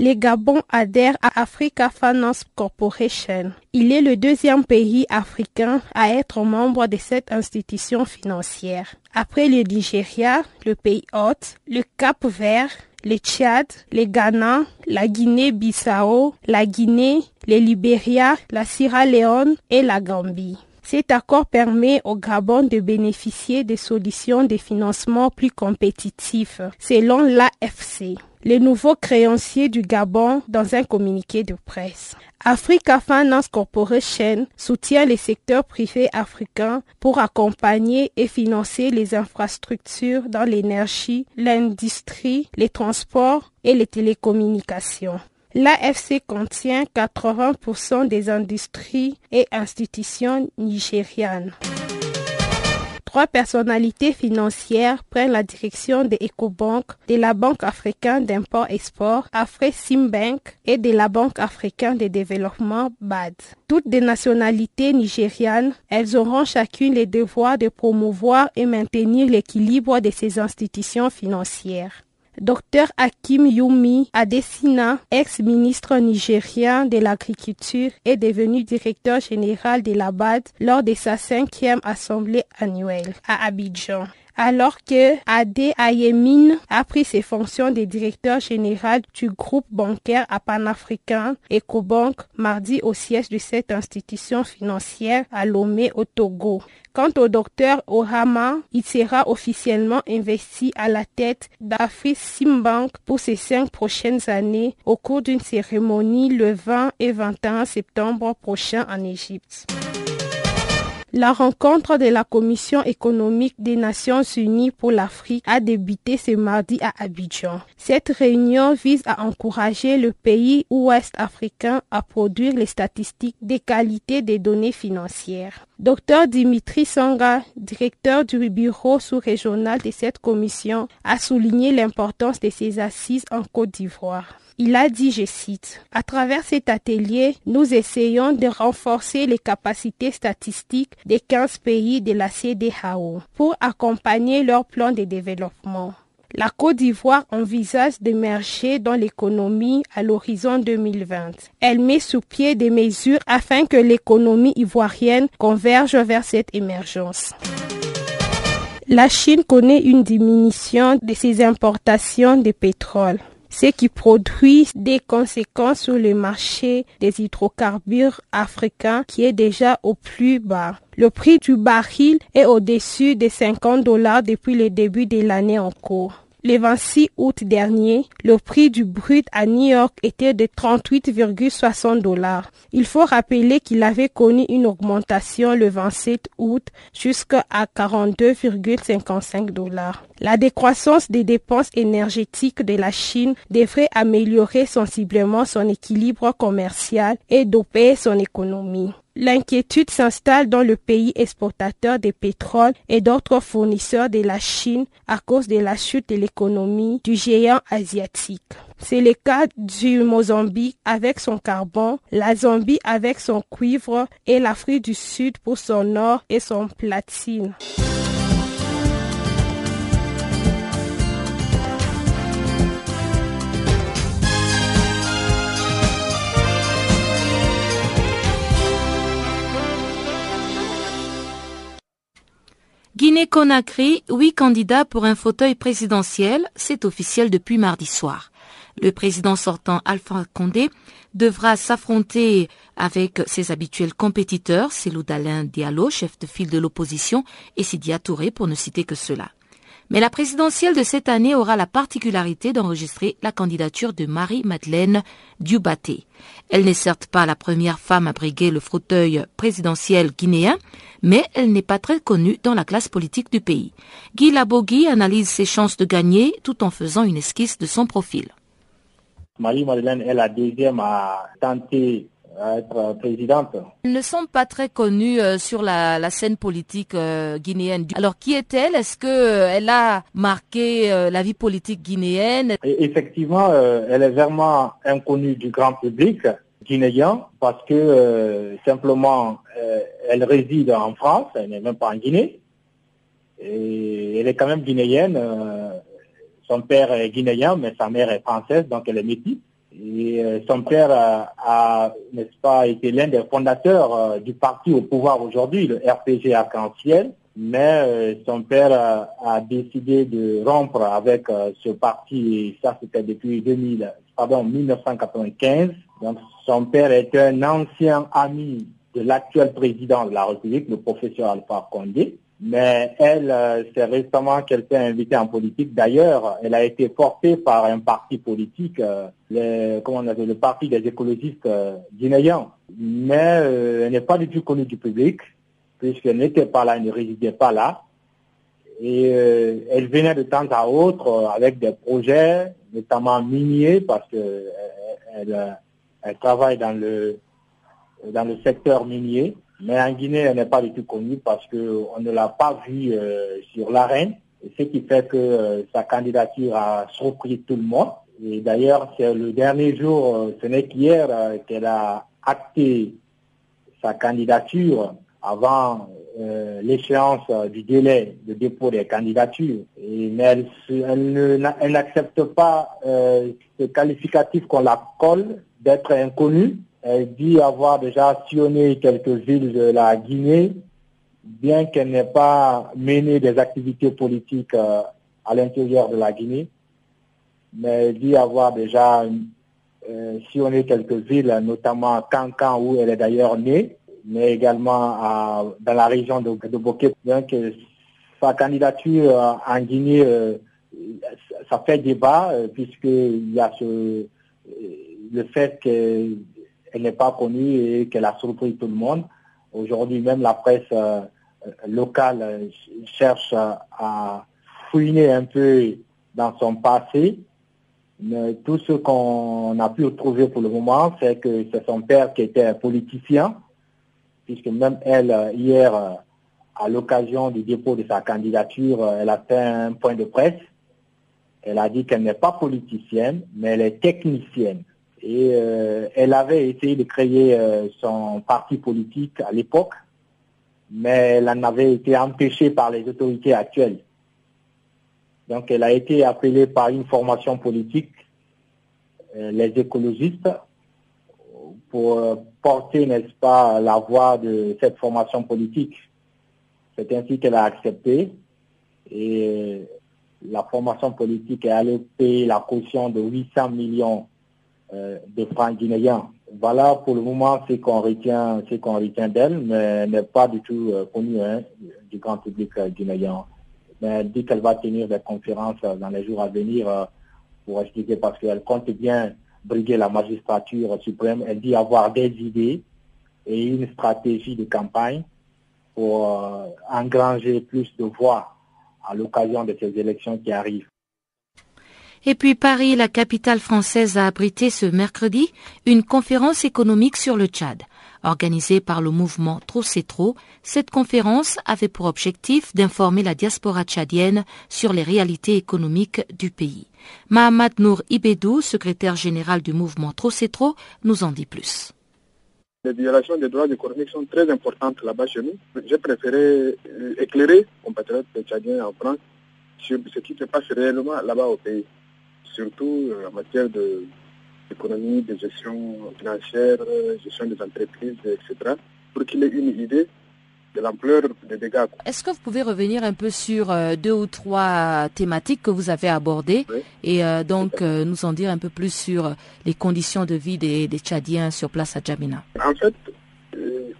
le Gabon adhère à Africa Finance Corporation. Il est le deuxième pays africain à être membre de cette institution financière. Après le Nigeria, le pays hôte, le Cap Vert, le Tchad, le Ghana, la Guinée-Bissau, la Guinée, le Libéria, la Sierra Leone et la Gambie. Cet accord permet au Gabon de bénéficier de solutions de financement plus compétitifs, selon l'AFC les nouveaux créanciers du Gabon dans un communiqué de presse. Africa Finance Corporation soutient les secteurs privés africains pour accompagner et financer les infrastructures dans l'énergie, l'industrie, les transports et les télécommunications. L'AFC contient 80% des industries et institutions nigérianes. Trois personnalités financières prennent la direction de EcoBank, de la Banque africaine d'import-export, Afresimbank et de la Banque africaine de développement BAD. Toutes des nationalités nigérianes, elles auront chacune le devoir de promouvoir et maintenir l'équilibre de ces institutions financières. Dr Hakim Yumi Adesina, ex-ministre nigérien de l'Agriculture, est devenu directeur général de la BAD lors de sa cinquième assemblée annuelle à Abidjan alors que Ade Ayemin a pris ses fonctions de directeur général du groupe bancaire à panafricain EcoBank mardi au siège de cette institution financière à Lomé au Togo. Quant au docteur Ohama, il sera officiellement investi à la tête d'Afrique Simbank pour ces cinq prochaines années au cours d'une cérémonie le 20 et 21 septembre prochain en Égypte. La rencontre de la Commission économique des Nations Unies pour l'Afrique a débuté ce mardi à Abidjan. Cette réunion vise à encourager le pays ouest africain à produire les statistiques des qualités des données financières. Dr Dimitri Sanga, directeur du bureau sous-régional de cette commission, a souligné l'importance de ces assises en Côte d'Ivoire. Il a dit, je cite, À travers cet atelier, nous essayons de renforcer les capacités statistiques des 15 pays de la CDAO pour accompagner leur plan de développement. La Côte d'Ivoire envisage d'émerger dans l'économie à l'horizon 2020. Elle met sous pied des mesures afin que l'économie ivoirienne converge vers cette émergence. La Chine connaît une diminution de ses importations de pétrole ce qui produit des conséquences sur le marché des hydrocarbures africains qui est déjà au plus bas. Le prix du baril est au-dessus des 50 dollars depuis le début de l'année en cours. Le 26 août dernier, le prix du brut à New York était de 38,60 dollars. Il faut rappeler qu'il avait connu une augmentation le 27 août jusqu'à 42,55 dollars. La décroissance des dépenses énergétiques de la Chine devrait améliorer sensiblement son équilibre commercial et doper son économie. L'inquiétude s'installe dans le pays exportateur de pétrole et d'autres fournisseurs de la Chine à cause de la chute de l'économie du géant asiatique. C'est le cas du Mozambique avec son carbone, la Zambie avec son cuivre et l'Afrique du Sud pour son or et son platine. Guinée-Conakry, huit candidats pour un fauteuil présidentiel, c'est officiel depuis mardi soir. Le président sortant Alpha Condé devra s'affronter avec ses habituels compétiteurs, Célou Dalin Diallo, chef de file de l'opposition, et Sidia Touré, pour ne citer que cela. Mais la présidentielle de cette année aura la particularité d'enregistrer la candidature de Marie-Madeleine Dubaté. Elle n'est certes pas la première femme à briguer le fauteuil présidentiel guinéen, mais elle n'est pas très connue dans la classe politique du pays. Guy Labogui analyse ses chances de gagner tout en faisant une esquisse de son profil. Marie-Madeleine est la deuxième à tenter être présidente. Elles ne sont pas très connues euh, sur la, la scène politique euh, guinéenne. Alors, qui est-elle? Est-ce que euh, elle a marqué la vie politique guinéenne? Et Effectivement, elle est vraiment inconnue du grand public guinéen parce que simplement, elle réside en France, elle n'est même pas en Guinée. Et elle est quand même guinéenne. son père est guinéen, mais sa mère est française, donc elle est métisse. Et euh, son père a, n'est-ce pas, été l'un des fondateurs euh, du parti au pouvoir aujourd'hui, le RPG Arc-en-Ciel. Mais euh, son père a, décidé de rompre avec ce parti, et ça c'était depuis 2000, pardon, 1995. Donc son père est un ancien ami de l'actuel président de la République, le professeur Alpha Condé. Mais elle, euh, c'est récemment qu'elle s'est invitée en politique. D'ailleurs, elle a été portée par un parti politique, euh, le, comment on appelle, le parti des écologistes euh, guinéens. Mais elle n'est pas du tout connue du public, puisqu'elle n'était pas là, elle ne résidait pas là. Et elle venait de temps à autre avec des projets, notamment miniers, parce que elle, elle travaille dans le dans le secteur minier. Mais en Guinée, elle n'est pas du tout connue parce qu'on ne l'a pas vue euh, sur l'arène, ce qui fait que euh, sa candidature a surpris tout le monde. Et d'ailleurs, c'est le dernier jour, euh, ce n'est qu'hier qu'elle a acté sa candidature avant l'échéance du délai de dépôt des candidatures. Et, mais elle, n'accepte pas ce qualificatif qu'on la colle d'être inconnue elle dit avoir déjà sillonné quelques villes de la Guinée, bien qu'elle n'ait pas mené des activités politiques euh, à l'intérieur de la Guinée. Mais elle dit avoir déjà euh, sillonné quelques villes, notamment Cancan, où elle est d'ailleurs née, mais également dans la région de, de Bokeh. Donc, sa candidature euh, en Guinée, ça fait débat, puisqu'il y a le fait que elle n'est pas connue et qu'elle a surpris tout le monde. Aujourd'hui, même la presse euh, locale euh, cherche à fouiner un peu dans son passé. Tout ce qu'on a pu trouver pour le moment, c'est que c'est son père qui était politicien, puisque même elle, hier, à l'occasion du dépôt de sa candidature, elle a fait un point de presse. Elle a dit qu'elle n'est pas politicienne, mais elle est technicienne. Et euh, elle avait essayé de créer euh, son parti politique à l'époque, mais elle en avait été empêchée par les autorités actuelles. Donc elle a été appelée par une formation politique, euh, les écologistes, pour porter, n'est-ce pas, la voix de cette formation politique. C'est ainsi qu'elle a accepté. Et la formation politique est allée payer la caution de 800 millions de francs guinéens. Voilà pour le moment ce qu'on retient, ce qu'on retient d'elle, mais n'est pas du tout euh, connu hein, du grand public euh, guinéen. Mais elle dit qu'elle va tenir des conférences dans les jours à venir pour expliquer parce qu'elle compte bien briguer la magistrature suprême. Elle dit avoir des idées et une stratégie de campagne pour engranger plus de voix à l'occasion de ces élections qui arrivent. Et puis Paris, la capitale française, a abrité ce mercredi une conférence économique sur le Tchad. Organisée par le mouvement Trop c'est trop, cette conférence avait pour objectif d'informer la diaspora tchadienne sur les réalités économiques du pays. Mahamad Nour Ibedou, secrétaire général du mouvement Trop c'est trop, nous en dit plus. Les violations des droits économiques sont très importantes là-bas chez nous. J'ai préféré euh, éclairer compatriotes tchadiens en France sur ce qui se passe réellement là-bas au pays surtout euh, en matière d'économie, de, gestion financière, gestion des entreprises, etc., pour qu'il ait une idée de l'ampleur des dégâts. Est-ce que vous pouvez revenir un peu sur euh, deux ou trois thématiques que vous avez abordées et euh, donc euh, nous en dire un peu plus sur les conditions de vie des, des Tchadiens sur place à Djamina En fait,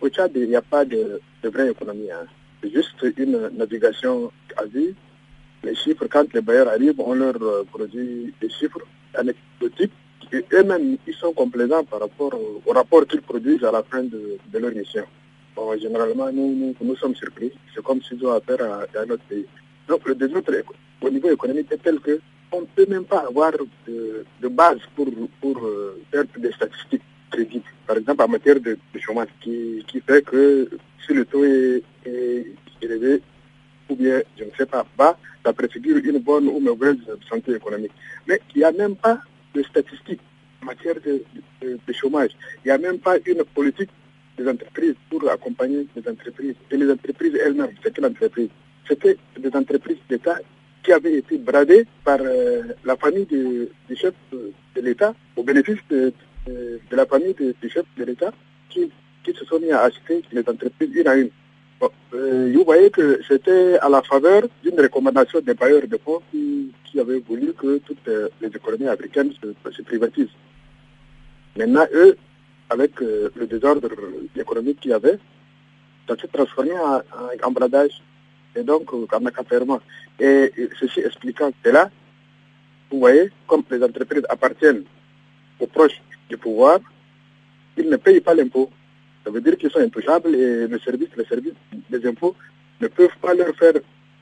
au Tchad, il n'y a pas de, de vraie économie. Hein. C'est juste une navigation à vie. Les chiffres, quand les bailleurs arrivent, on leur produit des chiffres anecdotiques eux-mêmes, ils sont complaisants par rapport au, rapport qu'ils produisent à la fin de, leur mission. Généralement, nous, nous, sommes surpris. C'est comme s'ils ont affaire à, à notre pays. Donc, le désordre au niveau économique est tel que on ne peut même pas avoir de, base pour, pour euh, faire des statistiques crédibles. Par exemple, en matière de, chômage, qui, fait que si le taux est élevé, ou bien, je ne sais pas, bas, ça préfigure une bonne ou mauvaise santé économique. Mais il n'y a même pas de statistiques en matière de, chômage. Il n'y a même pas une politique des entreprises pour accompagner les entreprises. Et les entreprises elles-mêmes, c'est quelle entreprise C'était des entreprises d'État qui avaient été bradées par euh, la famille du, du chef de l'État au bénéfice de, la famille du chef de l'État qui, qui se sont mis à acheter les entreprises une à une. Bon, euh, vous voyez que c'était à la faveur d'une recommandation des bailleurs de fonds qui, qui avaient voulu que toutes les économies africaines se, se privatisent. Maintenant, eux, avec euh, le désordre économique qu'il y avait, ça s'est transformé en, en, en, bradage et donc euh, en accaparement. Et, et ceci expliquant cela, vous voyez, comme les entreprises appartiennent aux proches du pouvoir, ils ne payent pas l'impôt. Ça veut dire qu'ils sont intouchables et le service, les services des impôts ne peuvent pas leur faire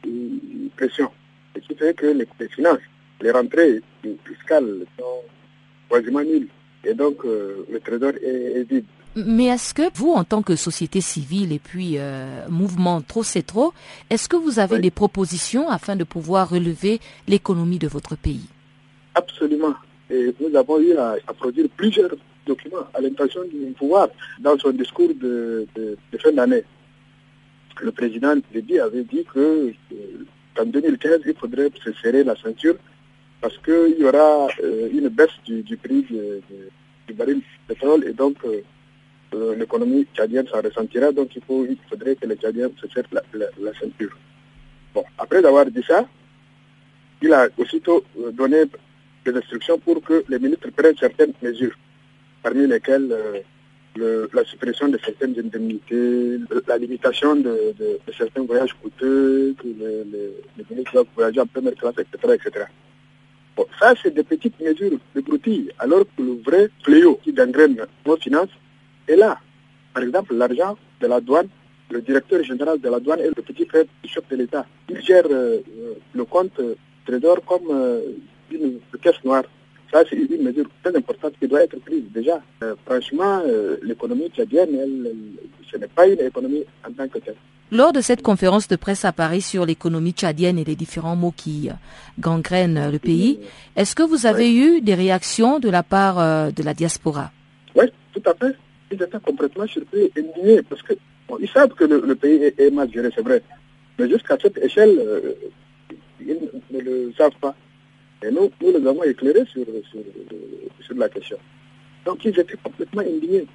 une pression. Ce qui fait que les, les finances, les rentrées fiscales sont quasiment nulles et donc euh, le trésor est, est, vide. Mais est-ce que vous, en tant que société civile et puis euh, mouvement Trop c'est trop, est-ce que vous avez oui. des propositions afin de pouvoir relever l'économie de votre pays? Absolument. Et nous avons eu à, à produire plusieurs documents à l'intention du pouvoir dans son discours de, fin d'année. Le président Déby avait dit que qu'en 2015, il faudrait se serrer la ceinture parce qu'il y aura euh, une baisse du, prix du baril de pétrole et donc euh, l'économie tchadienne s'en ressentira. Donc il, faut, il faudrait que les Tchadiens se serrent la, la, ceinture. Bon, après avoir dit ça, il a aussitôt donné des instructions pour que les ministres prennent certaines mesures, parmi lesquelles euh, le, la suppression de certaines indemnités, la limitation de, certains voyages coûteux, les, les ministres voyager en première classe, etc. etc. Bon, ça, c'est des petites mesures de broutilles, alors que le vrai fléau qui gangrène nos finances est là. Par exemple, l'argent de la douane, le directeur général de la douane est le petit frère du chef de l'État. Il gère euh, le compte euh, trésor comme euh, une caisse noire. Ça, c'est une mesure très importante qui doit être prise déjà. franchement, l'économie tchadienne, elle, elle, ce n'est pas une économie en tant que telle. Lors de cette conférence de presse à Paris sur l'économie tchadienne et les différents mots qui gangrènent le pays, est-ce que vous avez oui. eu des réactions de la part de la diaspora? Oui, tout à fait. Ils étaient complètement surpris et indignés parce que bon, ils savent que le, le pays est, est, mal géré, c'est vrai. Mais jusqu'à cette échelle, euh, ils ne le savent pas. Et nous, nous les avons éclairés sur, sur, sur la question. Donc ils étaient complètement indignés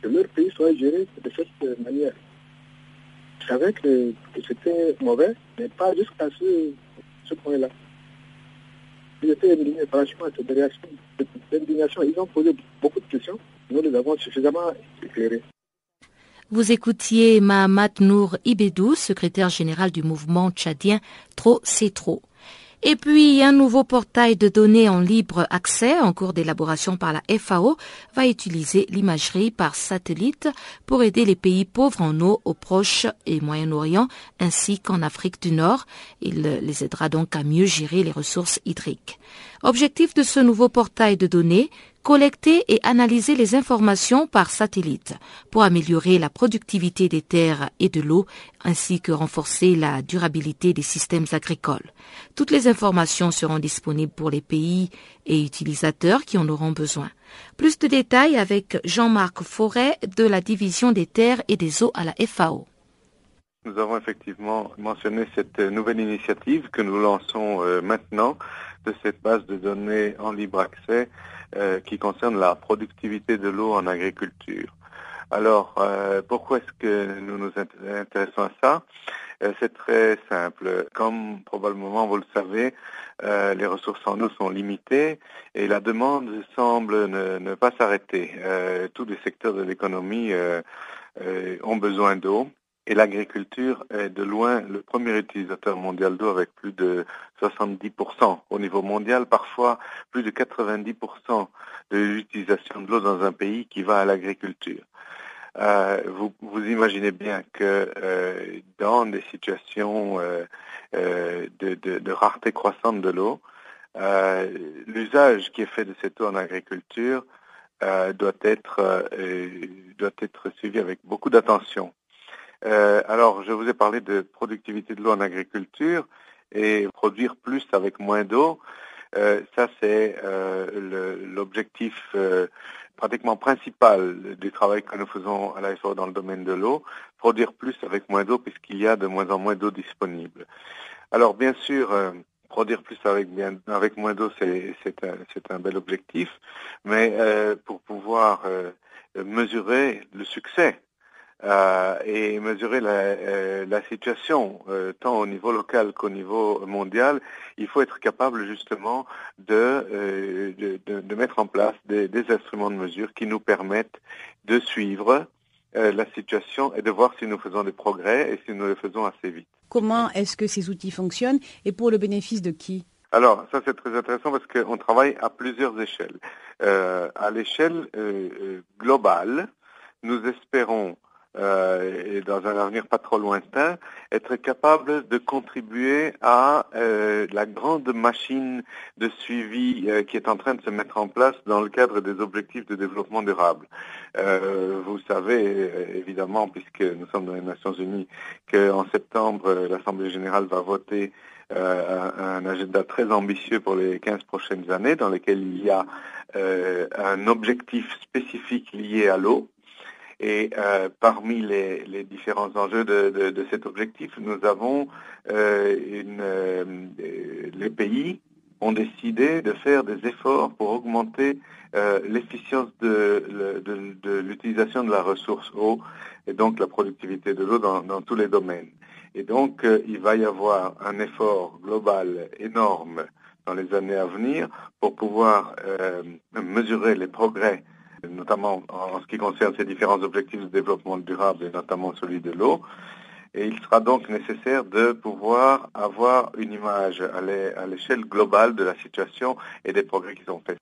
que leur pays soit géré de cette manière. Ils savaient que, que c'était mauvais, mais pas jusqu'à ce, ce point-là. Ils étaient indignés, franchement, cette réaction, cette indignation. Ils ont posé beaucoup de questions. Nous les avons suffisamment éclairés. Vous écoutiez Mahamat Nour Ibedou, secrétaire général du mouvement tchadien Trop c'est trop. Et puis, un nouveau portail de données en libre accès en cours d'élaboration par la FAO va utiliser l'imagerie par satellite pour aider les pays pauvres en eau au Proche et Moyen-Orient ainsi qu'en Afrique du Nord. Il les aidera donc à mieux gérer les ressources hydriques. Objectif de ce nouveau portail de données, collecter et analyser les informations par satellite pour améliorer la productivité des terres et de l'eau ainsi que renforcer la durabilité des systèmes agricoles. Toutes les informations seront disponibles pour les pays et utilisateurs qui en auront besoin. Plus de détails avec Jean-Marc Forêt de la division des terres et des eaux à la FAO. Nous avons effectivement mentionné cette nouvelle initiative que nous lançons euh, maintenant de cette base de données en libre accès euh, qui concerne la productivité de l'eau en agriculture. Alors, pourquoi est-ce que nous nous intéressons à ça? C'est très simple. Comme probablement vous le savez, les ressources en eau sont limitées et la demande semble ne, pas s'arrêter. tous les secteurs de l'économie ont besoin d'eau. Et l'agriculture est de loin le premier utilisateur mondial d'eau avec plus de 70% au niveau mondial, parfois plus de 90% de l'utilisation de l'eau dans un pays qui va à l'agriculture. Euh, vous, vous, imaginez bien que euh, dans des situations euh, de, de, de, rareté croissante de l'eau, l'usage qui est fait de cette eau en agriculture doit être doit être suivi avec beaucoup d'attention. Euh, alors, je vous ai parlé de productivité de l'eau en agriculture et produire plus avec moins d'eau. Euh, ça, c'est euh, l'objectif pratiquement principal du travail que nous faisons à l'AFO dans le domaine de l'eau, produire plus avec moins d'eau puisqu'il y a de moins en moins d'eau disponible. Alors, bien sûr, produire plus avec, bien, avec moins d'eau, c'est un, un, bel objectif, mais pour pouvoir mesurer le succès euh, et mesurer la, euh, la situation euh, tant au niveau local qu'au niveau mondial, il faut être capable justement de, de, de, mettre en place des, des, instruments de mesure qui nous permettent de suivre la situation et de voir si nous faisons des progrès et si nous les faisons assez vite. Comment est-ce que ces outils fonctionnent et pour le bénéfice de qui? Alors, ça c'est très intéressant parce qu'on travaille à plusieurs échelles. à l'échelle globale, nous espérons euh, et dans un avenir pas trop lointain, être capable de contribuer à euh, la grande machine de suivi euh, qui est en train de se mettre en place dans le cadre des objectifs de développement durable. vous savez évidemment, puisque nous sommes dans les Nations Unies, qu'en septembre, l'Assemblée générale va voter un, agenda très ambitieux pour les 15 prochaines années dans lequel il y a un objectif spécifique lié à l'eau et euh, parmi les, les, différents enjeux de, de, de, cet objectif, nous avons euh, une, euh, les pays ont décidé de faire des efforts pour augmenter euh, l'efficience de, de l'utilisation de la ressource eau et donc la productivité de l'eau dans, dans, tous les domaines. Et donc, euh, il va y avoir un effort global énorme dans les années à venir pour pouvoir mesurer les progrès notamment en ce qui concerne ces différents objectifs de développement durable et notamment celui de l'eau. Et il sera donc nécessaire de pouvoir avoir une image à l'échelle globale de la situation et des progrès qui sont faits.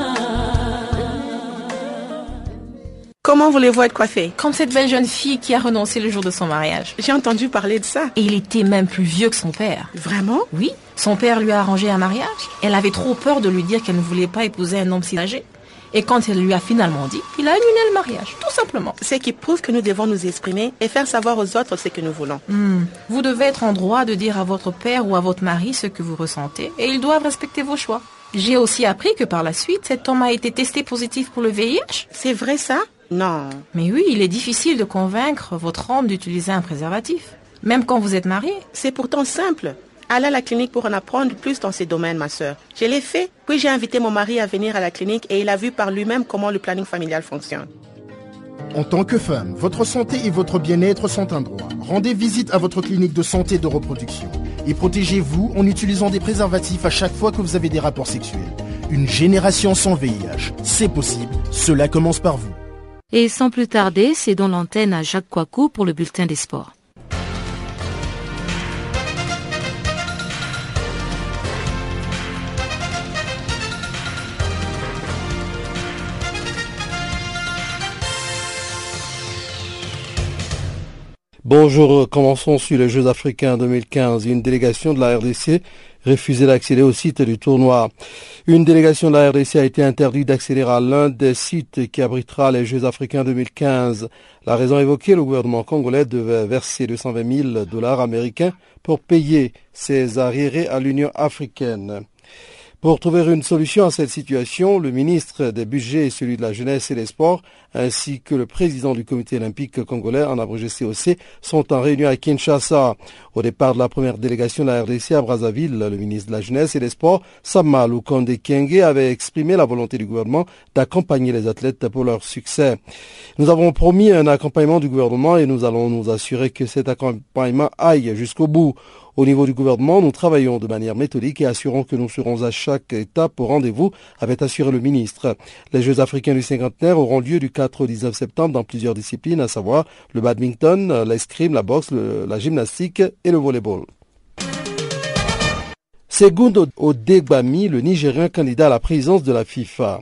Comment voulez-vous être coiffée? Comme cette belle jeune fille qui a renoncé le jour de son mariage. J'ai entendu parler de ça. Et il était même plus vieux que son père. Vraiment? Oui. Son père lui a arrangé un mariage. Elle avait trop peur de lui dire qu'elle ne voulait pas épouser un homme si âgé. Et quand elle lui a finalement dit, il a annulé le mariage, tout simplement. Ce qui prouve que nous devons nous exprimer et faire savoir aux autres ce que nous voulons. Hmm. Vous devez être en droit de dire à votre père ou à votre mari ce que vous ressentez et ils doivent respecter vos choix. J'ai aussi appris que par la suite, cet homme a été testé positif pour le VIH. C'est vrai ça? Non. Mais oui, il est difficile de convaincre votre homme d'utiliser un préservatif, même quand vous êtes marié. C'est pourtant simple. Allez à la clinique pour en apprendre plus dans ces domaines, ma sœur. Je l'ai fait, puis j'ai invité mon mari à venir à la clinique et il a vu par lui-même comment le planning familial fonctionne. En tant que femme, votre santé et votre bien-être sont un droit. Rendez visite à votre clinique de santé de reproduction et protégez-vous en utilisant des préservatifs à chaque fois que vous avez des rapports sexuels. Une génération sans VIH, c'est possible, cela commence par vous. Et sans plus tarder, cédons l'antenne à Jacques Coicou pour le bulletin des sports. Bonjour, commençons sur les Jeux africains 2015. Une délégation de la RDC refusait d'accéder au site du tournoi. Une délégation de la RDC a été interdite d'accéder à l'un des sites qui abritera les Jeux africains 2015. La raison évoquée, le gouvernement congolais devait verser 220 000 dollars américains pour payer ses arriérés à l'Union africaine. Pour trouver une solution à cette situation, le ministre des Budgets et celui de la Jeunesse et des Sports, ainsi que le président du comité olympique congolais en abrégé COC, sont en réunion à Kinshasa. Au départ de la première délégation de la RDC à Brazzaville, le ministre de la Jeunesse et des Sports, Sama Lukonde Kenge, avait exprimé la volonté du gouvernement d'accompagner les athlètes pour leur succès. Nous avons promis un accompagnement du gouvernement et nous allons nous assurer que cet accompagnement aille jusqu'au bout. Au niveau du gouvernement, nous travaillons de manière méthodique et assurons que nous serons à chaque étape au rendez-vous, avait assuré le ministre. Les Jeux africains du cinquantenaire auront lieu du 4 au 19 septembre dans plusieurs disciplines, à savoir le badminton, l'escrime, la boxe, la gymnastique et le volleyball. Segundo le Nigérien candidat à la présidence de la FIFA.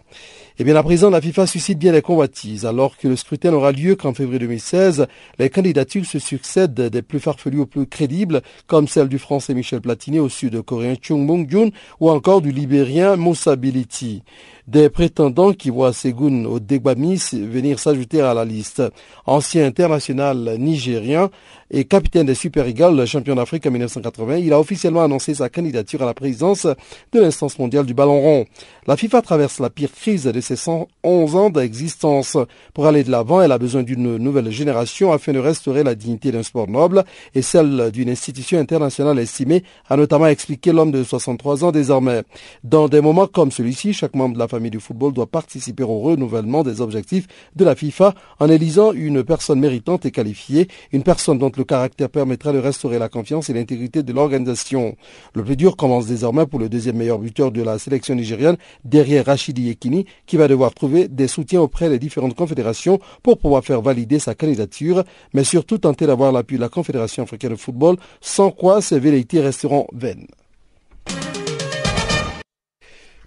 Eh bien, présidence de la FIFA suscite bien les convoitises. Alors que le scrutin n'aura lieu qu'en février 2016, les candidatures se succèdent des plus farfelues aux plus crédibles, comme celle du français Michel Platini au sud-coréen Chung Mong-jun ou encore du libérien Moussa Biliti des prétendants qui voient Segun Odegbami venir s'ajouter à la liste. Ancien international nigérien et capitaine des Super Eagles, champion d'Afrique en 1980, il a officiellement annoncé sa candidature à la présidence de l'instance mondiale du ballon rond. La FIFA traverse la pire crise de ses 111 ans d'existence. Pour aller de l'avant, elle a besoin d'une nouvelle génération afin de restaurer la dignité d'un sport noble et celle d'une institution internationale estimée, a notamment expliqué l'homme de 63 ans désormais. Dans des moments comme celui-ci, chaque membre de la famille du football doit participer au renouvellement des objectifs de la FIFA en élisant une personne méritante et qualifiée, une personne dont le caractère permettra de restaurer la confiance et l'intégrité de l'organisation. Le plus dur commence désormais pour le deuxième meilleur buteur de la sélection nigérienne, derrière Rachidi Yekini, qui va devoir trouver des soutiens auprès des différentes confédérations pour pouvoir faire valider sa candidature, mais surtout tenter d'avoir l'appui de la Confédération africaine de football, sans quoi ses velléités resteront vaines.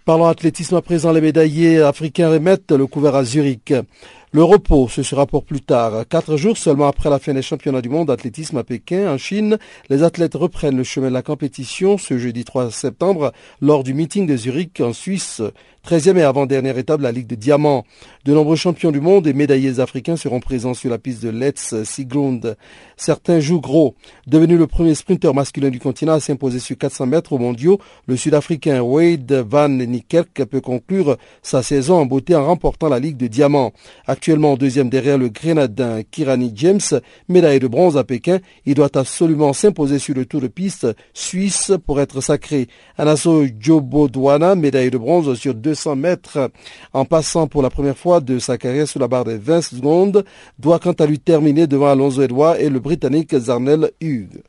Parlons athlétisme à présent, les médaillés africains remettent le couvert à Zurich. Le repos, ce sera pour plus tard. Quatre jours seulement après la fin des championnats du monde d'athlétisme à Pékin, en Chine, les athlètes reprennent le chemin de la compétition ce jeudi 3 septembre lors du meeting de Zurich en Suisse. 13e et avant-dernière étape la Ligue de Diamants. De nombreux champions du monde et médaillés africains seront présents sur la piste de Let's Siglund. Certains jouent gros. Devenu le premier sprinter masculin du continent à s'imposer sur 400 mètres aux mondiaux, le Sud-Africain Wade Van Niekerk peut conclure sa saison en beauté en remportant la Ligue de Diamants. Actuellement deuxième derrière le Grenadin Kirani James, médaillé de bronze à Pékin, il doit absolument s'imposer sur le tour de piste suisse pour être sacré. Anaso Jobodwana, médaillé de bronze sur 200 mètres en passant pour la première fois de sa carrière sous la barre des 20 secondes, doit quant à lui terminer devant Alonso Edouard et le Britannique Zarnel Hughes.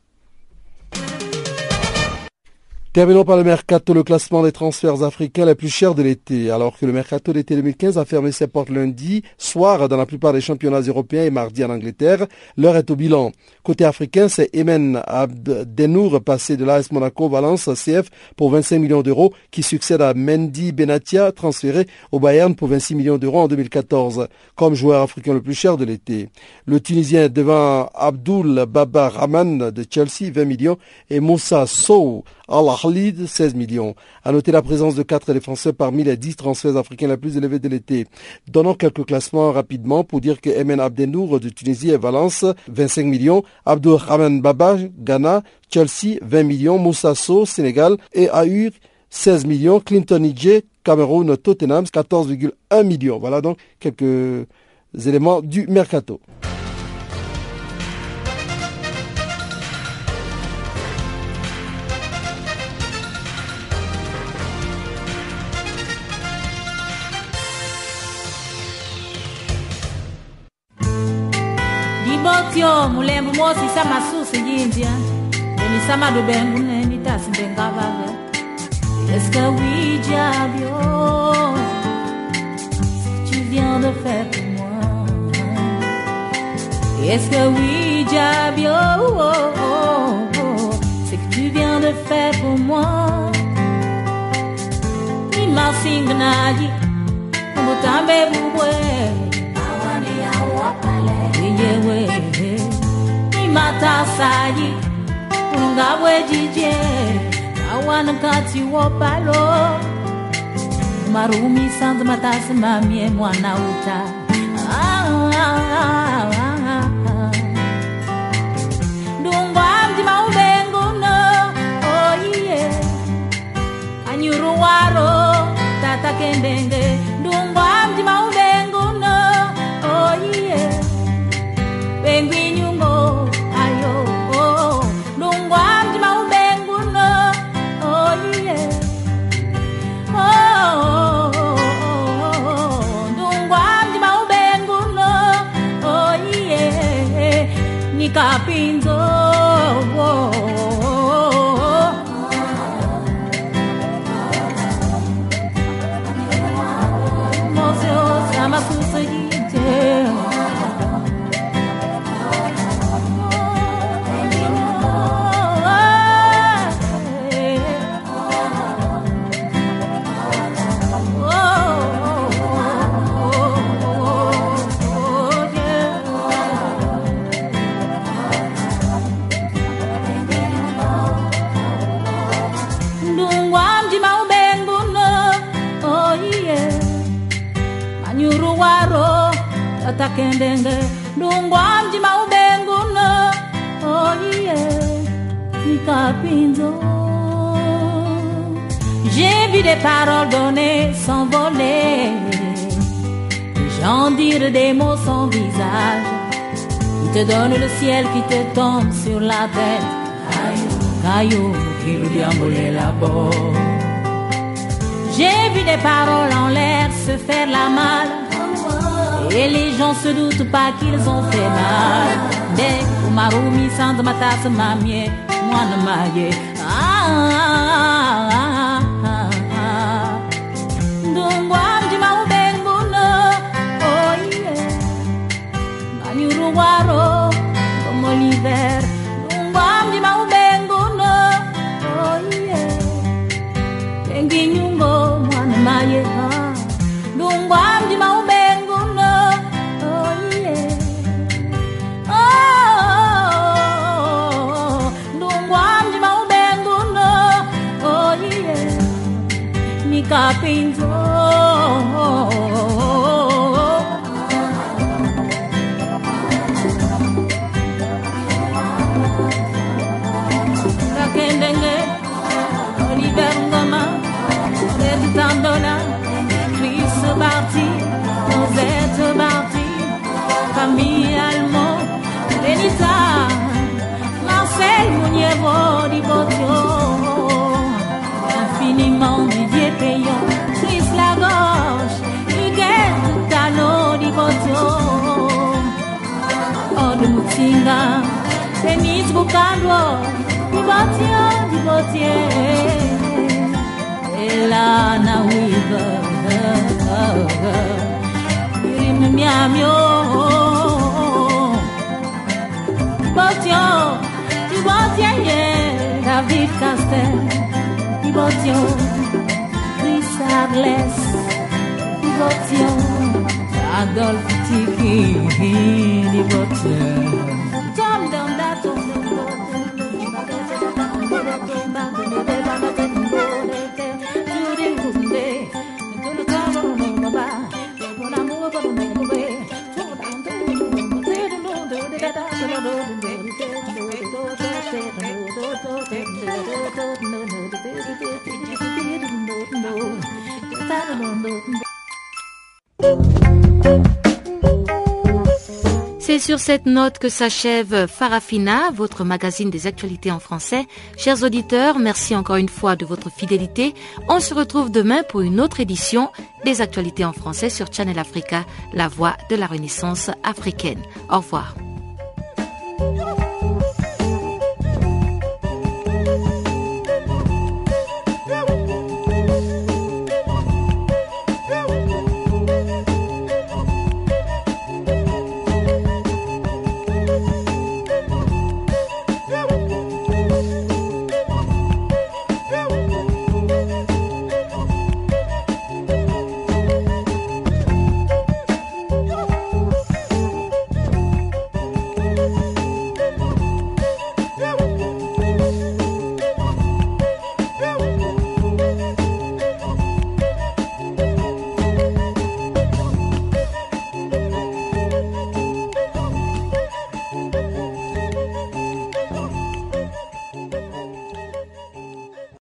Terminons par le mercato, le classement des transferts africains les plus chers de l'été. Alors que le mercato d'été 2015 a fermé ses portes lundi soir dans la plupart des championnats européens et mardi en Angleterre, l'heure est au bilan. Côté africain, c'est Emen Abdenour passé de l'AS Monaco Valence CF pour 25 millions d'euros qui succède à Mendy Benatia transféré au Bayern pour 26 millions d'euros en 2014 comme joueur africain le plus cher de l'été. Le Tunisien devant Abdul Baba Rahman de Chelsea 20 millions et Moussa Sow Al-Khalid, 16 millions. À noter la présence de quatre défenseurs parmi les 10 transferts africains les plus élevés de l'été. Donnons quelques classements rapidement pour dire que Emen Abdenour de Tunisie et Valence, 25 millions. Abdul Rahman Baba, Ghana, Chelsea, 20 millions. Moussa Sow, Sénégal et Ahur, 16 millions. Clinton Ije, Cameroun, Tottenham, 14,1 millions. Voilà donc quelques éléments du mercato. Tio mulembu mosi sama susi yindia Beni sama do bengu neni tasi benga bave Est-ce que oui diabio Tu viens de faire pour moi. Est-ce que oui diabio oh, oh, oh, C'est que tu viens de faire pour moi. Ima singnaji Mutambe bubwe. Awani awapale Yeah, yeah, matasayi ungabwejije awanakati wopalo. Marumi sanza matasi mamie mwana uta. Ndungwamdi maubenguno oiye oh anyuruwaro tatakendenge tatakendenge ndungwa mjima ubenguno oh nikapinzo j'ai vu des paroles données s'envoler. Gens dire des mots sans visage. Qui te donnent le ciel qui te tombe sur la tête. Caillou, qui lui la boue. J'ai vu des paroles en l'air se faire la malle. Et les gens se doutent pas qu'ils ont fait mal. Des Umarumi sans matas mamie, moi ne maille. Ah, ah, ah, China venís buscando divorcio, David Castell. Divorcio, Richard Less. Divorcio. Adolf Tiki Vini Bottom. Tom down that No, no, no, no. Sur cette note que s'achève Farafina, votre magazine des actualités en français. Chers auditeurs, merci encore une fois de votre fidélité. On se retrouve demain pour une autre édition des actualités en français sur Channel Africa, la voix de la Renaissance africaine. Au revoir.